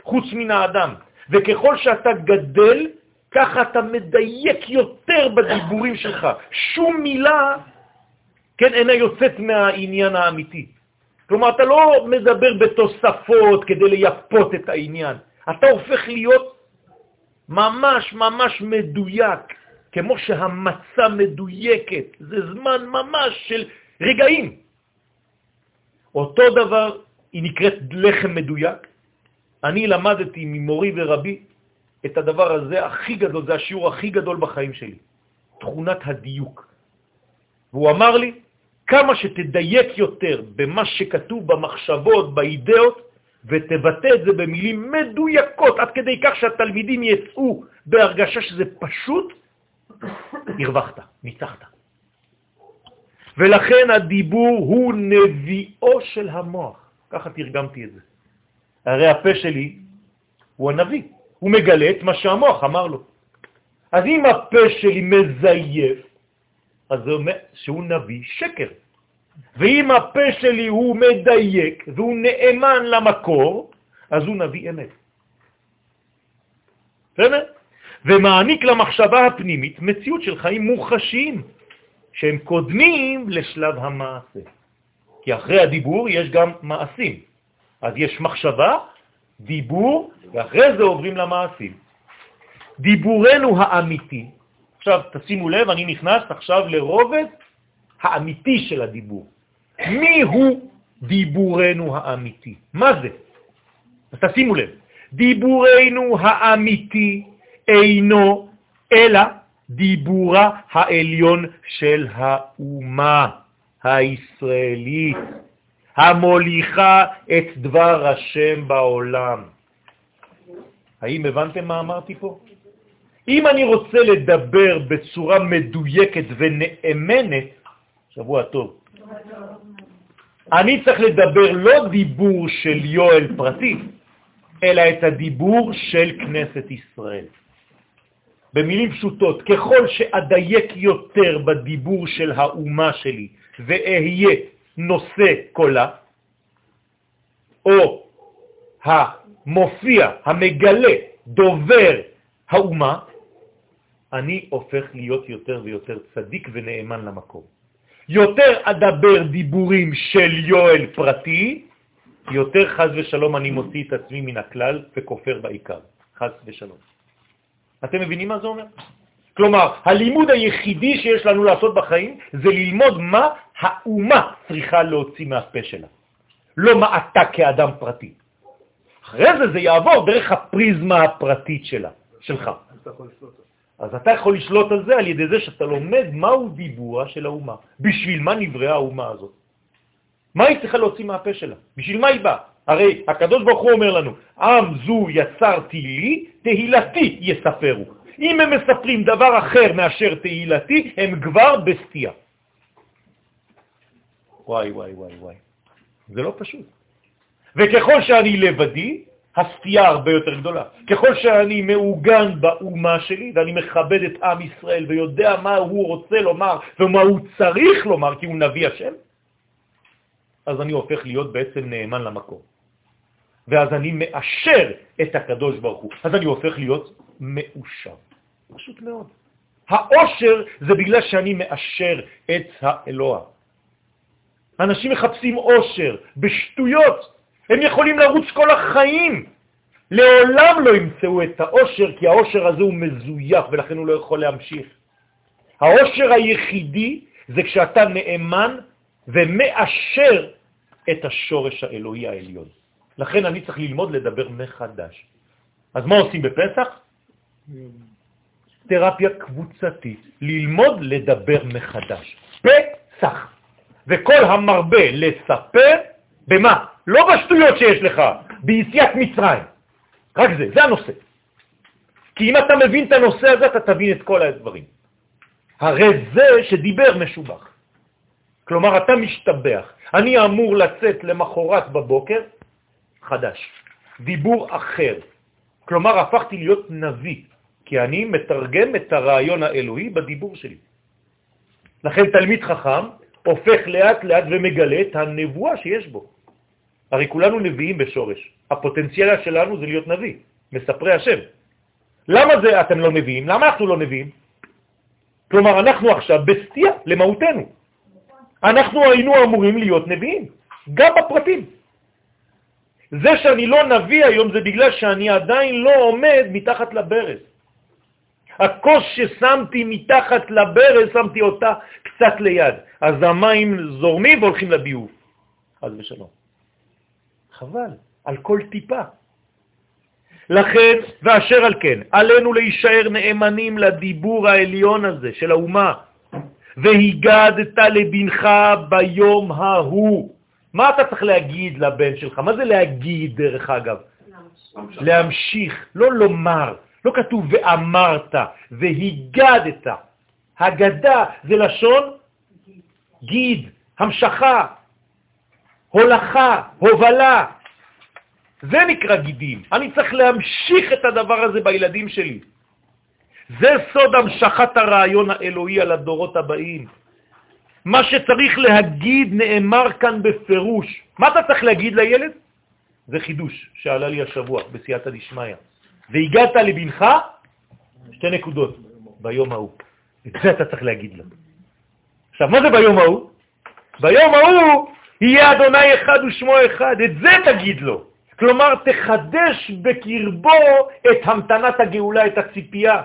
חוץ מן האדם. וככל שאתה גדל, ככה אתה מדייק יותר בדיבורים שלך. שום מילה, כן, אינה יוצאת מהעניין האמיתי. כלומר, אתה לא מדבר בתוספות כדי לייפות את העניין. אתה הופך להיות ממש ממש מדויק, כמו שהמצה מדויקת. זה זמן ממש של רגעים. אותו דבר, היא נקראת לחם מדויק. אני למדתי ממורי ורבי את הדבר הזה הכי גדול, זה השיעור הכי גדול בחיים שלי, תכונת הדיוק. והוא אמר לי, כמה שתדייק יותר במה שכתוב במחשבות, באידאות, ותבטא את זה במילים מדויקות, עד כדי כך שהתלמידים יצאו בהרגשה שזה פשוט, הרווחת, ניצחת. ולכן הדיבור הוא נביאו של המוח. ככה תרגמתי את זה. הרי הפה שלי הוא הנביא, הוא מגלה את מה שהמוח אמר לו. אז אם הפה שלי מזייף, אז זה אומר שהוא נביא שקר. ואם הפה שלי הוא מדייק והוא נאמן למקור, אז הוא נביא אמת. בסדר? ומעניק למחשבה הפנימית מציאות של חיים מוחשיים, שהם קודמים לשלב המעשה. כי אחרי הדיבור יש גם מעשים. אז יש מחשבה, דיבור, ואחרי זה עוברים למעשים. דיבורנו האמיתי, עכשיו תשימו לב, אני נכנס עכשיו לרובד האמיתי של הדיבור. מי הוא דיבורנו האמיתי? מה זה? אז תשימו לב, דיבורנו האמיתי אינו אלא דיבורה העליון של האומה הישראלית, המוליכה את דבר השם בעולם. האם הבנתם מה אמרתי פה? אם אני רוצה לדבר בצורה מדויקת ונאמנת, שבוע טוב, אני צריך לדבר לא דיבור של יואל פרטי, אלא את הדיבור של כנסת ישראל. במילים פשוטות, ככל שאדייק יותר בדיבור של האומה שלי ואהיה נושא קולה, או המופיע, המגלה, דובר האומה, אני הופך להיות יותר ויותר צדיק ונאמן למקום. יותר אדבר דיבורים של יואל פרטי, יותר חז ושלום אני מוציא את עצמי מן הכלל וכופר בעיקר. חז ושלום. אתם מבינים מה זה אומר? כלומר, הלימוד היחידי שיש לנו לעשות בחיים זה ללמוד מה האומה צריכה להוציא מהפה שלה, לא מה אתה כאדם פרטי. אחרי זה זה יעבור דרך הפריזמה הפרטית שלה, שלך. אז אתה יכול לשלוט על זה על ידי זה שאתה לומד מהו דיבורה של האומה, בשביל מה נבראה האומה הזאת. מה היא צריכה להוציא מהפה שלה? בשביל מה היא באה? הרי הקדוש ברוך הוא אומר לנו, עם זו יצרתי לי, תהילתי יספרו. אם הם מספרים דבר אחר מאשר תהילתי, הם כבר בסטייה. וואי, וואי, וואי, וואי. זה לא פשוט. וככל שאני לבדי, הסטייה הרבה יותר גדולה. ככל שאני מעוגן באומה שלי ואני מכבד את עם ישראל ויודע מה הוא רוצה לומר ומה הוא צריך לומר כי הוא נביא השם, אז אני הופך להיות בעצם נאמן למקום. ואז אני מאשר את הקדוש ברוך הוא. אז אני הופך להיות מאושר. פשוט מאוד. האושר זה בגלל שאני מאשר את האלוה. אנשים מחפשים אושר בשטויות. הם יכולים לרוץ כל החיים. לעולם לא ימצאו את האושר, כי האושר הזה הוא מזויף ולכן הוא לא יכול להמשיך. האושר היחידי זה כשאתה נאמן ומאשר את השורש האלוהי העליון. לכן אני צריך ללמוד לדבר מחדש. אז מה עושים בפסח? תרפיה קבוצתית, ללמוד לדבר מחדש. פסח. וכל המרבה לספר, במה? לא בשטויות שיש לך, ביציאת מצרים. רק זה, זה הנושא. כי אם אתה מבין את הנושא הזה, אתה תבין את כל הדברים. הרי זה שדיבר משובח. כלומר, אתה משתבח. אני אמור לצאת למחורת בבוקר חדש, דיבור אחר. כלומר, הפכתי להיות נביא, כי אני מתרגם את הרעיון האלוהי בדיבור שלי. לכן תלמיד חכם הופך לאט לאט ומגלה את הנבואה שיש בו. הרי כולנו נביאים בשורש. הפוטנציאל שלנו זה להיות נביא, מספרי השם. למה זה אתם לא נביאים? למה אנחנו לא נביאים? כלומר, אנחנו עכשיו בסטייה למהותנו. אנחנו היינו אמורים להיות נביאים, גם בפרטים. זה שאני לא נביא היום זה בגלל שאני עדיין לא עומד מתחת לברז. הכוס ששמתי מתחת לברז, שמתי אותה קצת ליד. אז המים זורמים והולכים לביוב. חז ושלום. חבל, על כל טיפה. לכן, ואשר על כן, עלינו להישאר נאמנים לדיבור העליון הזה של האומה, והיגדת לבנך ביום ההוא. מה אתה צריך להגיד לבן שלך? מה זה להגיד, דרך אגב? להמשיך, לא לומר. לא כתוב ואמרת, והיגדת. הגדה זה לשון גיד, המשכה, הולכה, הובלה. זה נקרא גידים. אני צריך להמשיך את הדבר הזה בילדים שלי. זה סוד המשכת הרעיון האלוהי על הדורות הבאים. מה שצריך להגיד נאמר כאן בפירוש. מה אתה צריך להגיד לילד? זה חידוש שעלה לי השבוע בסייעתא דשמיא. והגעת לבנך, שתי נקודות, ביום ההוא. את זה אתה צריך להגיד לו. עכשיו, מה זה ביום ההוא? ביום ההוא יהיה אדוני אחד ושמו אחד, את זה תגיד לו. כלומר, תחדש בקרבו את המתנת הגאולה, את הציפייה.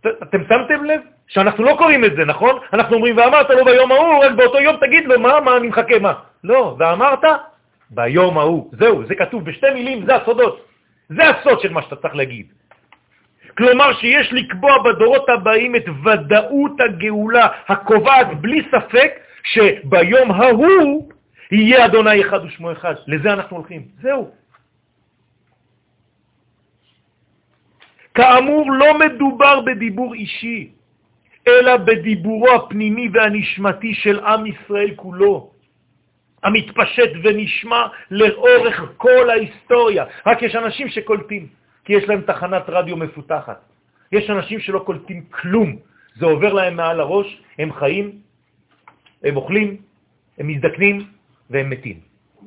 אתם שמתם לב שאנחנו לא קוראים את זה, נכון? אנחנו אומרים, ואמרת לו ביום ההוא, רק באותו יום תגיד לו, מה, מה, אני מחכה, מה? לא, ואמרת ביום ההוא. זהו, זה כתוב בשתי מילים, זה הסודות. זה הסוד של מה שאתה צריך להגיד. כלומר שיש לקבוע בדורות הבאים את ודאות הגאולה הקובעת בלי ספק שביום ההוא יהיה אדוני אחד ושמו אחד. לזה אנחנו הולכים. זהו. כאמור, לא מדובר בדיבור אישי, אלא בדיבורו הפנימי והנשמתי של עם ישראל כולו. המתפשט ונשמע לאורך כל ההיסטוריה. רק יש אנשים שקולטים, כי יש להם תחנת רדיו מפותחת. יש אנשים שלא קולטים כלום, זה עובר להם מעל הראש, הם חיים, הם אוכלים, הם מזדקנים והם מתים.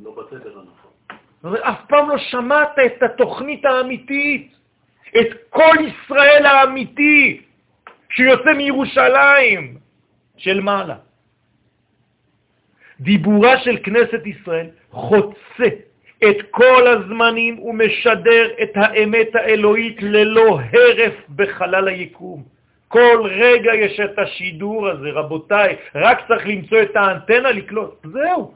לא בסדר הנכון. אף פעם לא שמעת את התוכנית האמיתית, את כל ישראל האמיתי שיוצא מירושלים של מעלה. דיבורה של כנסת ישראל חוצה את כל הזמנים ומשדר את האמת האלוהית ללא הרף בחלל היקום. כל רגע יש את השידור הזה, רבותיי, רק צריך למצוא את האנטנה לקלוט. זהו.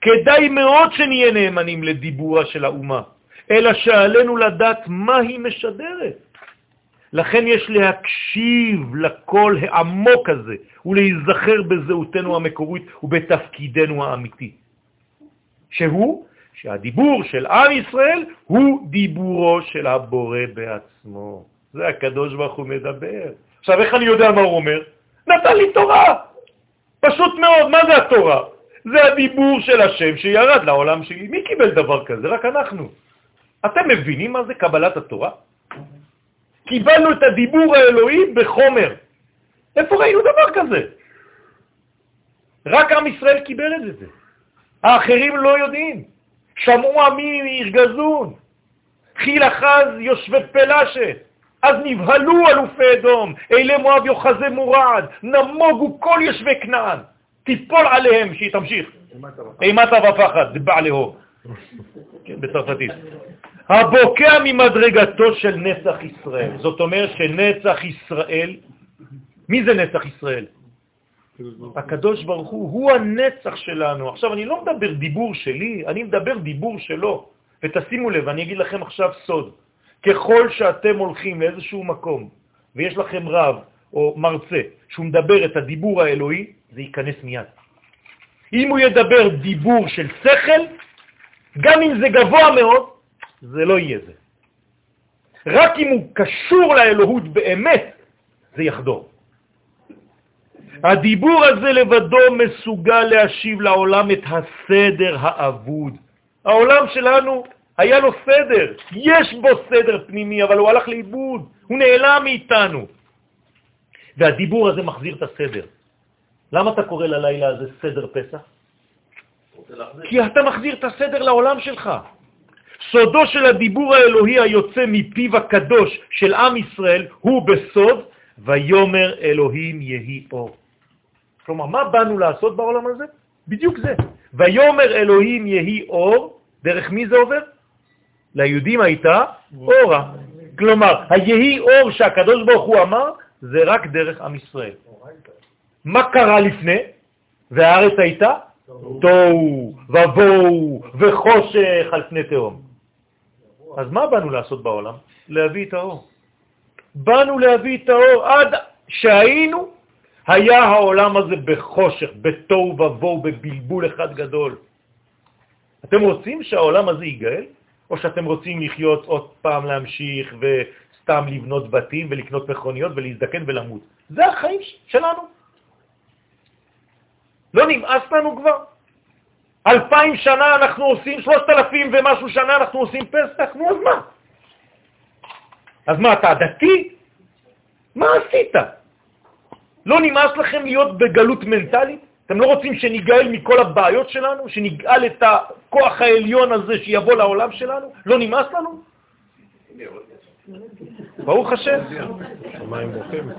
כדאי מאוד שנהיה נאמנים לדיבורה של האומה, אלא שעלינו לדעת מה היא משדרת. לכן יש להקשיב לקול העמוק הזה ולהיזכר בזהותנו המקורית ובתפקידנו האמיתי, שהוא שהדיבור של עם ישראל הוא דיבורו של הבורא בעצמו. זה הקדוש ברוך הוא מדבר. עכשיו, איך אני יודע מה הוא אומר? נתן לי תורה. פשוט מאוד, מה זה התורה? זה הדיבור של השם שירד לעולם שלי. מי קיבל דבר כזה? רק אנחנו. אתם מבינים מה זה קבלת התורה? קיבלנו את הדיבור האלוהי בחומר. איפה ראינו דבר כזה? רק עם ישראל קיבל את זה. האחרים לא יודעים. שמעו עמים ירגזון, חיל אחז יושבי פלשת, אז נבהלו אלופי אדום, אלי מואב יוחזה מורד, נמוגו כל יושבי כנען, תיפול עליהם, שהיא תמשיך. אימתה ופחד, זה בעליהו. כן, בצרפתית. הבוקע ממדרגתו של נצח ישראל. זאת אומרת שנצח ישראל, מי זה נצח ישראל? הקדוש ברוך הוא, הוא הנצח שלנו. עכשיו, אני לא מדבר דיבור שלי, אני מדבר דיבור שלו. ותשימו לב, אני אגיד לכם עכשיו סוד. ככל שאתם הולכים לאיזשהו מקום ויש לכם רב או מרצה שהוא מדבר את הדיבור האלוהי, זה ייכנס מיד. אם הוא ידבר דיבור של שכל, גם אם זה גבוה מאוד, זה לא יהיה זה. רק אם הוא קשור לאלוהות באמת, זה יחדור. הדיבור הזה לבדו מסוגל להשיב לעולם את הסדר האבוד. העולם שלנו היה לו סדר, יש בו סדר פנימי, אבל הוא הלך לאיבוד, הוא נעלם מאיתנו. והדיבור הזה מחזיר את הסדר. למה אתה קורא ללילה הזה סדר פסח? כי אתה מחזיר את הסדר לעולם שלך. סודו של הדיבור האלוהי היוצא מפיו הקדוש של עם ישראל הוא בסוד, ויומר אלוהים יהי אור. כלומר, מה באנו לעשות בעולם הזה? בדיוק זה. ויומר אלוהים יהי אור, דרך מי זה עובר? ליהודים הייתה אורה. כלומר, היהי אור שהקדוש ברוך הוא אמר, זה רק דרך עם ישראל. מה קרה לפני? והארץ הייתה? תוהו, ובואו, וחושך על פני תהום. אז מה באנו לעשות בעולם? להביא את האור. באנו להביא את האור עד שהיינו, היה העולם הזה בחושך, בתוהו ובואו, בבלבול אחד גדול. אתם רוצים שהעולם הזה ייגאל? או שאתם רוצים לחיות עוד פעם, להמשיך וסתם לבנות בתים ולקנות מכוניות ולהזדקן ולמות? זה החיים שלנו. לא נמאס לנו כבר? אלפיים שנה אנחנו עושים, שלושת אלפים ומשהו שנה אנחנו עושים פסח, נו אז מה? אז מה, אתה דתי? מה עשית? לא נמאס לכם להיות בגלות מנטלית? אתם לא רוצים שניגאל מכל הבעיות שלנו? שנגאל את הכוח העליון הזה שיבוא לעולם שלנו? לא נמאס לנו? ברוך השם. שמיים בוכים.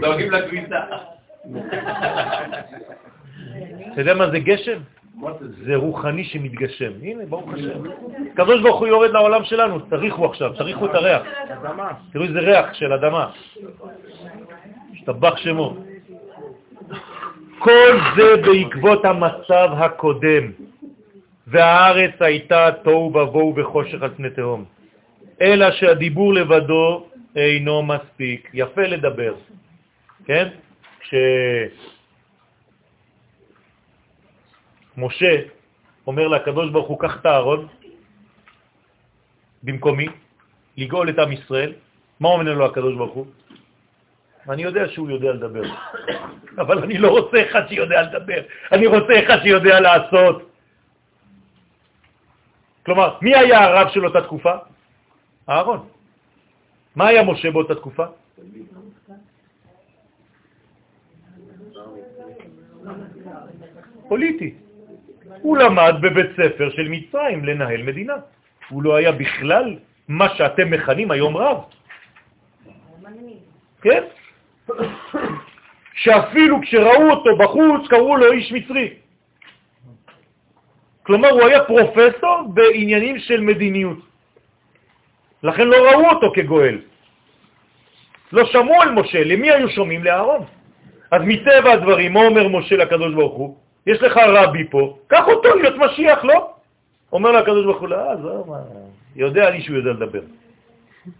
דואגים לכביסה. אתה יודע מה זה גשם? זה רוחני שמתגשם. הנה, ברוך השם. הקדוש ברוך הוא יורד לעולם שלנו, תריחו עכשיו, תריחו את הריח. תראו איזה ריח של אדמה. השתבח שמו. כל זה בעקבות המצב הקודם, והארץ הייתה תוהו ובוהו וחושך על פני תהום. אלא שהדיבור לבדו אינו מספיק. יפה לדבר, כן? כשמשה אומר לקדוש ברוך הוא, קח את הארון במקומי, לגאול את עם ישראל, מה אומר לו הקדוש ברוך הוא? אני יודע שהוא יודע לדבר, *coughs* אבל אני לא רוצה אחד שיודע לדבר, אני רוצה אחד שיודע לעשות. כלומר, מי היה הרב של אותה תקופה? אהרון. מה היה משה באותה תקופה? פוליטי. הוא למד בבית ספר של מצרים לנהל מדינה. הוא לא היה בכלל מה שאתם מכנים היום רב. כן? שאפילו כשראו אותו בחוץ קראו לו איש מצרי. כלומר, הוא היה פרופסור בעניינים של מדיניות. לכן לא ראו אותו כגואל. לא שמעו על משה, למי היו שומעים? לאהרון. אז מטבע הדברים, מה אומר משה לקדוש ברוך הוא? יש לך רבי פה, קח אותו להיות משיח, לא? אומר לקדוש ברוך הוא, לא, מה, יודע לי שהוא יודע לדבר.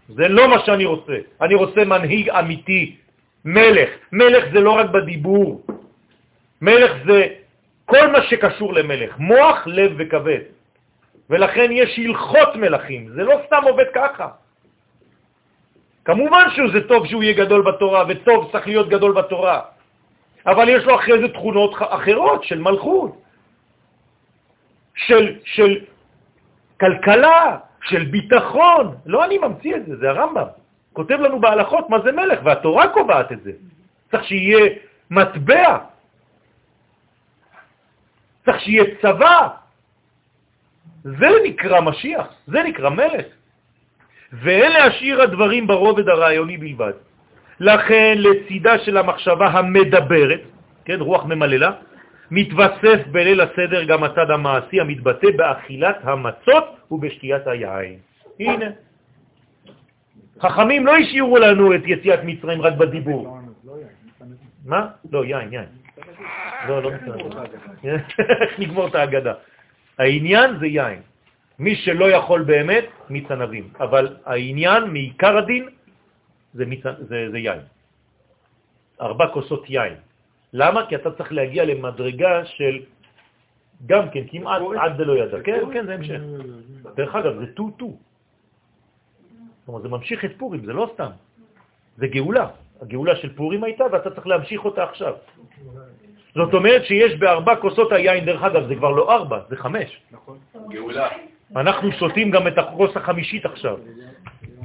זה לא מה שאני רוצה. אני רוצה מנהיג אמיתי, מלך. מלך זה לא רק בדיבור. מלך זה כל מה שקשור למלך, מוח, לב וכבד. ולכן יש הלכות מלכים, זה לא סתם עובד ככה. כמובן שזה טוב שהוא יהיה גדול בתורה, וטוב צריך להיות גדול בתורה, אבל יש לו אחרי זה תכונות אחרות של מלכות, של, של כלכלה, של ביטחון. לא אני ממציא את זה, זה הרמב"ם. כותב לנו בהלכות מה זה מלך, והתורה קובעת את זה. צריך שיהיה מטבע, צריך שיהיה צבא, זה נקרא משיח, זה נקרא מלך. ואין להשאיר הדברים ברובד הרעיוני בלבד. לכן לצידה של המחשבה המדברת, כן, רוח ממללה, מתווסף בליל הסדר גם הצד המעשי המתבטא באכילת המצות ובשתיית היין. הנה. חכמים לא השאירו לנו את יציאת מצרים רק בדיבור. מה? לא, יין, יין. לא, לא מצטער. *laughs* נגמור את ההגדה. העניין זה יין. מי שלא יכול באמת, מיץ ענבים. אבל העניין, מעיקר הדין, זה, מיץ, זה, זה יין. ארבע כוסות יין. למה? כי אתה צריך להגיע למדרגה של גם כן, כמעט עד דלא ידע. כן, כן, זה המשך. דרך אגב, זה טו-טו. כלומר, זה ממשיך את פורים, זה לא סתם. זה גאולה. הגאולה של פורים הייתה, ואתה צריך להמשיך אותה עכשיו. זאת אומרת שיש בארבע כוסות היין, דרך אגב, זה כבר לא ארבע, זה חמש. נכון. גאולה. אנחנו שותים גם את הכוס החמישית עכשיו,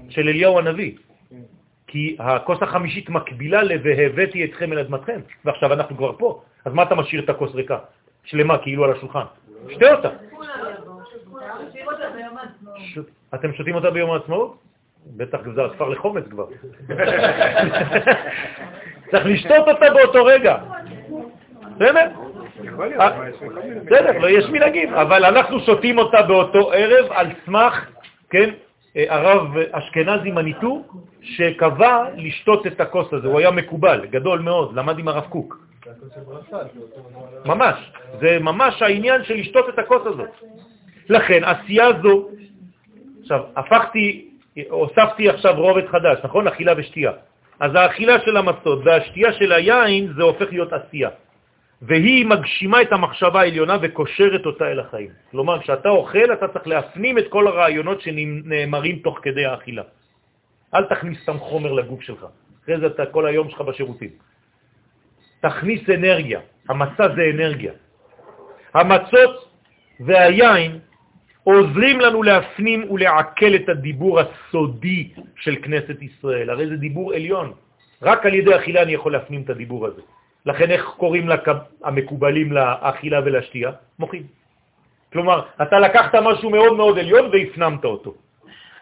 של אליהו הנביא. כי הכוס החמישית מקבילה ל"והבאתי אתכם אל אדמתכם", ועכשיו אנחנו כבר פה. אז מה אתה משאיר את הכוס ריקה? שלמה, כאילו על השולחן. שתה אותה. אתם שותים אותה ביום העצמאות? בטח זה הספר לחומץ כבר. *laughs* צריך לשתות אותה באותו רגע. בסדר? בסדר, לא, יש מנהגים, אבל אנחנו שותים אותה באותו ערב על סמך, כן, הרב אשכנזי מניטו, שקבע לשתות את הכוס הזה, הוא היה מקובל, גדול מאוד, למד עם הרב קוק. ממש, זה ממש העניין של לשתות את הכוס הזאת. לכן, עשייה זו, עכשיו, הפכתי, הוספתי עכשיו רובד חדש, נכון? אכילה ושתייה. אז האכילה של המצות והשתייה של היין זה הופך להיות עשייה. והיא מגשימה את המחשבה העליונה וקושרת אותה אל החיים. כלומר, כשאתה אוכל, אתה צריך להפנים את כל הרעיונות שנאמרים תוך כדי האכילה. אל תכניס סתם חומר לגוף שלך. אחרי זה אתה כל היום שלך בשירותים. תכניס אנרגיה. המצה זה אנרגיה. המצות והיין עוזרים לנו להפנים ולעכל את הדיבור הסודי של כנסת ישראל. הרי זה דיבור עליון. רק על ידי אכילה אני יכול להפנים את הדיבור הזה. לכן איך קוראים לק... המקובלים לאכילה ולשתייה? מוחים. כלומר, אתה לקחת משהו מאוד מאוד עליון והפנמת אותו.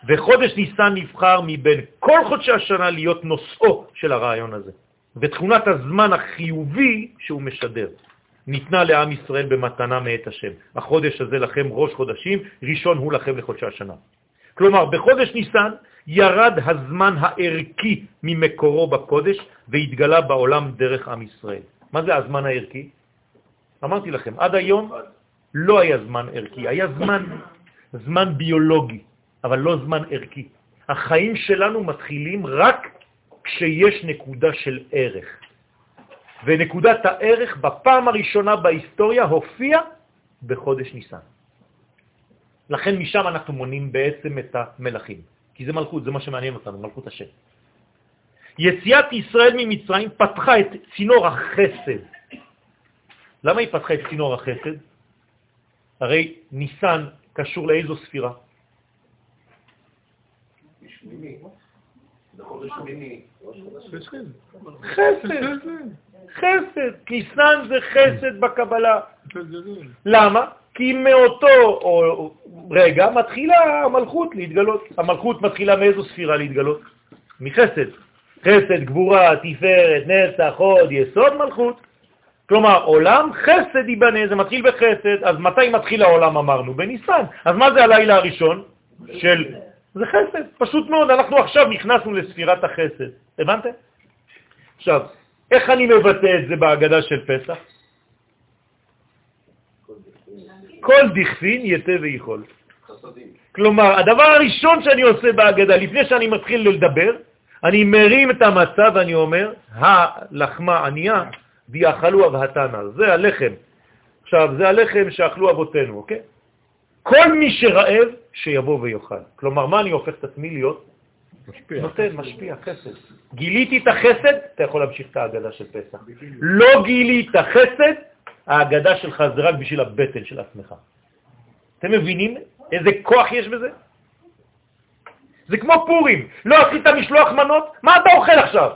וחודש ניסן נבחר מבין כל חודשי השנה להיות נושאו של הרעיון הזה. ותכונת הזמן החיובי שהוא משדר ניתנה לעם ישראל במתנה מאת השם. החודש הזה לכם ראש חודשים, ראשון הוא לכם לחודשי השנה. כלומר, בחודש ניסן ירד הזמן הערכי ממקורו בקודש והתגלה בעולם דרך עם ישראל. מה זה הזמן הערכי? אמרתי לכם, עד היום לא היה זמן ערכי, היה זמן, זמן ביולוגי, אבל לא זמן ערכי. החיים שלנו מתחילים רק כשיש נקודה של ערך. ונקודת הערך בפעם הראשונה בהיסטוריה הופיעה בחודש ניסן. לכן משם אנחנו מונים בעצם את המלכים, כי זה מלכות, זה מה שמעניין אותנו, מלכות השם. יציאת ישראל ממצרים פתחה את צינור החסד. למה היא פתחה את צינור החסד? הרי ניסן קשור לאיזו ספירה? חסד. חסד. ניסן זה חסד בקבלה. למה? כי מאותו או, רגע מתחילה המלכות להתגלות. המלכות מתחילה מאיזו ספירה להתגלות? מחסד. חסד, גבורה, תפארת, נצח, הוד, יסוד מלכות. כלומר, עולם חסד ייבנה, זה מתחיל בחסד, אז מתי מתחיל העולם אמרנו? בניסן. אז מה זה הלילה הראשון של... זה חסד, פשוט מאוד, אנחנו עכשיו נכנסנו לספירת החסד, הבנתם? עכשיו, איך אני מבטא את זה בהגדה של פסח? כל דכפין יתה ויכול. כלומר, הדבר הראשון שאני עושה בהגדה, לפני שאני מתחיל לדבר, אני מרים את המצב ואני אומר, הלחמה ענייה ויאכלו אבהתנה. זה הלחם. עכשיו, זה הלחם שאכלו אבותינו, אוקיי? כל מי שרעב, שיבוא ויאכל. כלומר, מה אני הופך את עצמי להיות? משפיע. נותן, משפיע, חסד. גיליתי את החסד, אתה יכול להמשיך את ההגדה של פסח. לא גילית חסד, ההגדה שלך זה רק בשביל הבטן של עצמך. אתם מבינים איזה כוח יש בזה? זה כמו פורים, לא עשית משלוח מנות, מה אתה אוכל עכשיו?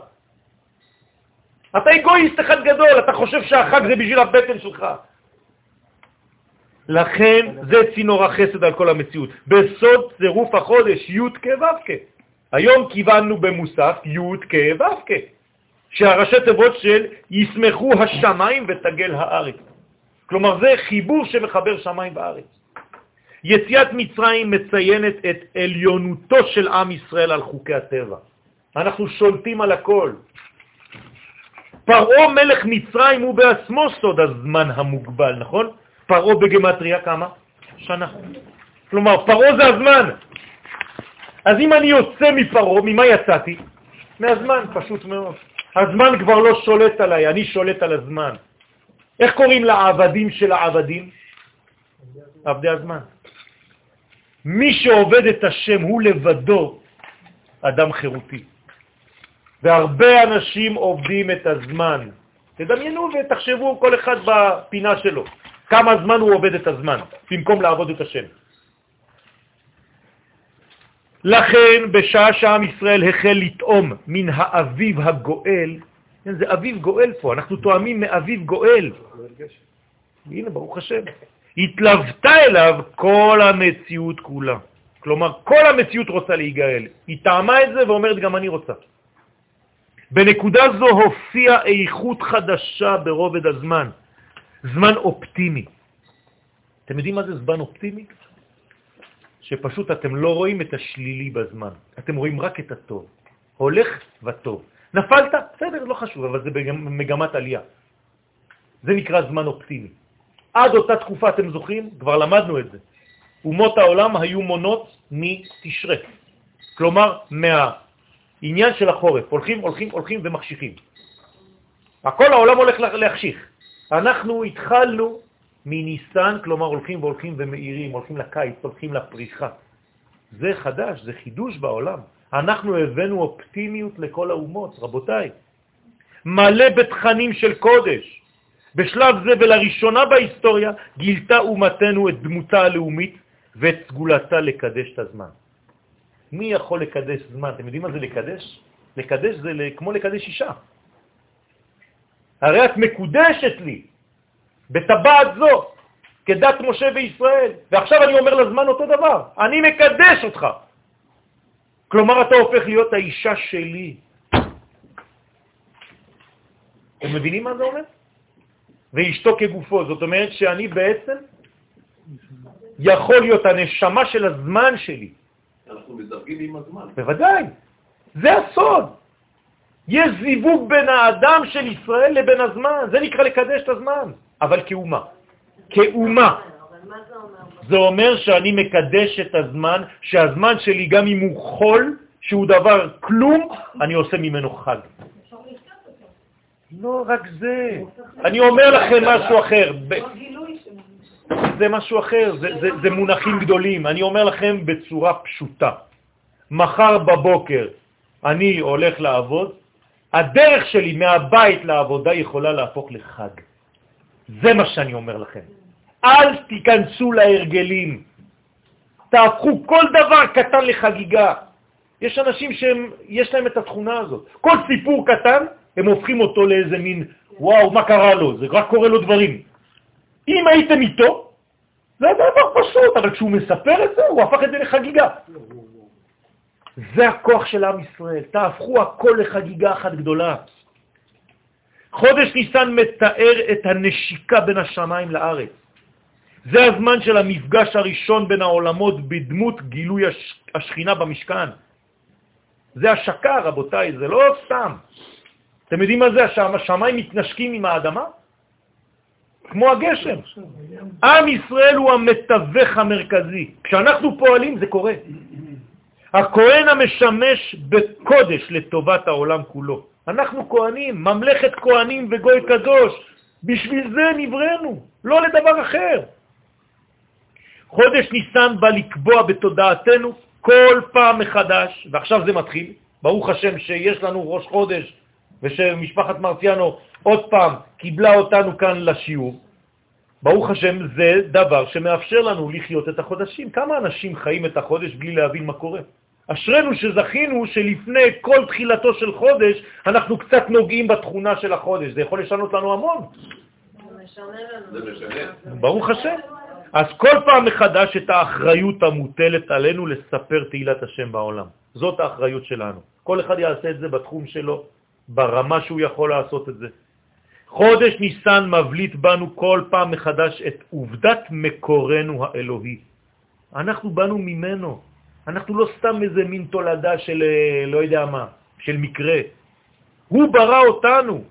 אתה אגואיסט אחד גדול, אתה חושב שהחג זה בשביל הבטן שלך. לכן זה צינור החסד על כל המציאות. בסוד צירוף החודש י' כ' ו' כ'. היום קיבלנו במוסף י' כ' ו' כ', שהראשי תיבות של ישמחו השמיים ותגל הארץ. כלומר זה חיבור שמחבר שמיים וארץ. יציאת מצרים מציינת את עליונותו של עם ישראל על חוקי הטבע. אנחנו שולטים על הכל. פרעה מלך מצרים הוא בעצמו סוד הזמן המוגבל, נכון? פרעה בגמטריה כמה? שנה. כלומר, פרעה זה הזמן. אז אם אני יוצא מפרעה, ממה יצאתי? מהזמן, פשוט מאוד. הזמן כבר לא שולט עליי, אני שולט על הזמן. איך קוראים לעבדים של העבדים? עבדי הזמן. מי שעובד את השם הוא לבדו אדם חירותי. והרבה אנשים עובדים את הזמן. תדמיינו ותחשבו כל אחד בפינה שלו, כמה זמן הוא עובד את הזמן, במקום לעבוד את השם. לכן, בשעה שעם ישראל החל לטעום מן האביב הגואל, כן, זה אביב גואל פה, אנחנו תואמים מאביב גואל. הנה, ברוך השם. התלוותה אליו כל המציאות כולה. כלומר, כל המציאות רוצה להיגאל. היא טעמה את זה ואומרת, גם אני רוצה. בנקודה זו הופיעה איכות חדשה ברובד הזמן, זמן אופטימי. אתם יודעים מה זה זמן אופטימי? שפשוט אתם לא רואים את השלילי בזמן, אתם רואים רק את הטוב. הולך וטוב. נפלת? בסדר, לא חשוב, אבל זה במגמת עלייה. זה נקרא זמן אופטימי. עד אותה תקופה, אתם זוכרים? כבר למדנו את זה. אומות העולם היו מונות מתשרה. כלומר, מהעניין של החורף. הולכים, הולכים, הולכים ומחשיכים. הכל העולם הולך להחשיך. אנחנו התחלנו מניסן, כלומר הולכים והולכים ומאירים, הולכים לקיץ, הולכים לפריחה. זה חדש, זה חידוש בעולם. אנחנו הבאנו אופטימיות לכל האומות, רבותיי. מלא בתכנים של קודש. בשלב זה ולראשונה בהיסטוריה גילתה אומתנו את דמותה הלאומית ואת סגולתה לקדש את הזמן. מי יכול לקדש זמן? אתם יודעים מה זה לקדש? לקדש זה כמו לקדש אישה. הרי את מקודשת לי בטבעת זו, כדת משה וישראל, ועכשיו אני אומר לזמן אותו דבר, אני מקדש אותך. כלומר, אתה הופך להיות האישה שלי. אתם מבינים מה זה אומר? ואשתו כגופו, זאת אומרת שאני בעצם יכול להיות הנשמה של הזמן שלי. אנחנו מדרגים עם הזמן. בוודאי, זה הסוד. יש זיווג בין האדם של ישראל לבין הזמן, זה נקרא לקדש את הזמן, אבל כאומה. כאומה. זה אומר שאני מקדש את הזמן, שהזמן שלי, גם אם הוא חול, שהוא דבר כלום, אני עושה ממנו חג. לא רק זה. אני אומר לכם משהו אחר. זה משהו אחר, זה, מונחים גדולים. אני אומר לכם בצורה פשוטה. מחר בבוקר אני הולך לעבוד, הדרך שלי מהבית לעבודה יכולה להפוך לחג. זה מה שאני אומר לכם. אל תיכנסו להרגלים. תהפכו כל דבר קטן לחגיגה. יש אנשים שיש להם את התכונה הזאת. כל סיפור קטן, הם הופכים אותו לאיזה מין, וואו, מה קרה לו? זה רק קורה לו דברים. אם הייתם איתו, זה דבר פשוט, אבל כשהוא מספר את זה, הוא הפך את זה לחגיגה. זה הכוח של עם ישראל. תהפכו הכל לחגיגה אחת גדולה. חודש ניסן מתאר את הנשיקה בין השמיים לארץ. זה הזמן של המפגש הראשון בין העולמות בדמות גילוי השכינה במשכן. זה השקה, רבותיי, זה לא סתם. אתם יודעים מה זה? השמיים מתנשקים עם האדמה? כמו הגשם. עם ישראל הוא המתווך המרכזי. כשאנחנו פועלים זה קורה. הכהן המשמש בקודש לטובת העולם כולו. אנחנו כהנים, ממלכת כהנים וגוי קדוש. בשביל זה נבראנו, לא לדבר אחר. חודש ניסן בא לקבוע בתודעתנו כל פעם מחדש, ועכשיו זה מתחיל, ברוך השם שיש לנו ראש חודש ושמשפחת מרציאנו עוד פעם קיבלה אותנו כאן לשיעור, ברוך השם זה דבר שמאפשר לנו לחיות את החודשים. כמה אנשים חיים את החודש בלי להבין מה קורה? אשרנו שזכינו שלפני כל תחילתו של חודש אנחנו קצת נוגעים בתכונה של החודש. זה יכול לשנות לנו המון. זה משנה. ברוך השם. אז כל פעם מחדש את האחריות המוטלת עלינו לספר תהילת השם בעולם. זאת האחריות שלנו. כל אחד יעשה את זה בתחום שלו, ברמה שהוא יכול לעשות את זה. חודש ניסן מבליט בנו כל פעם מחדש את עובדת מקורנו האלוהי. אנחנו באנו ממנו. אנחנו לא סתם איזה מין תולדה של אה, לא יודע מה, של מקרה. הוא ברא אותנו,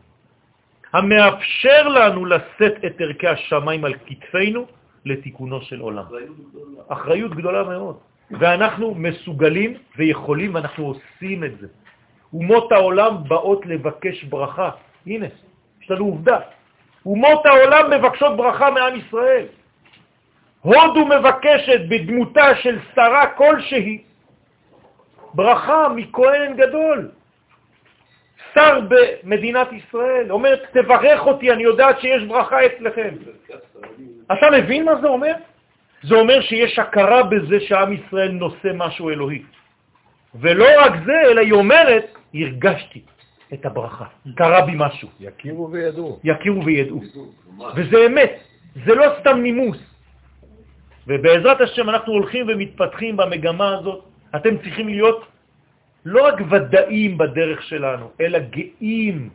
המאפשר לנו לשאת את ערכי השמיים על כתפינו לתיקונו של עולם. אחריות גדולה מאוד. ואנחנו מסוגלים ויכולים, ואנחנו עושים את זה. אומות העולם באות לבקש ברכה. הנה, יש לנו עובדה. אומות העולם מבקשות ברכה מעם ישראל. הודו מבקשת בדמותה של שרה כלשהי ברכה מכהן גדול. שר במדינת ישראל, אומרת, תברך אותי, אני יודעת שיש ברכה אצלכם. אתה מבין מה זה אומר? זה אומר שיש הכרה בזה שעם ישראל נושא משהו אלוהי. ולא רק זה, אלא היא אומרת, הרגשתי את הברכה, קרה בי משהו. יכירו וידעו. יכירו וידעו. וזה אמת, זה לא סתם נימוס. ובעזרת השם אנחנו הולכים ומתפתחים במגמה הזאת. אתם צריכים להיות לא רק ודאים בדרך שלנו, אלא גאים.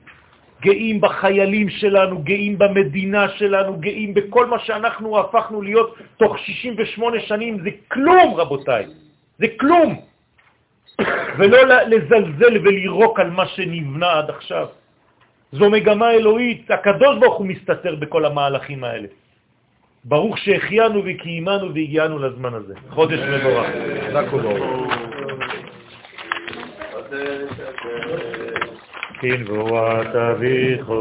גאים בחיילים שלנו, גאים במדינה שלנו, גאים בכל מה שאנחנו הפכנו להיות תוך 68 שנים. זה כלום, רבותיי. זה כלום. *coughs* ולא לזלזל ולירוק על מה שנבנה עד עכשיו. זו מגמה אלוהית, הקדוש ברוך הוא מסתתר בכל המהלכים האלה. ברוך שהחיינו וקיימנו והגיענו לזמן הזה. חודש מבורך. תודה כולו. כנבואת כן, אביך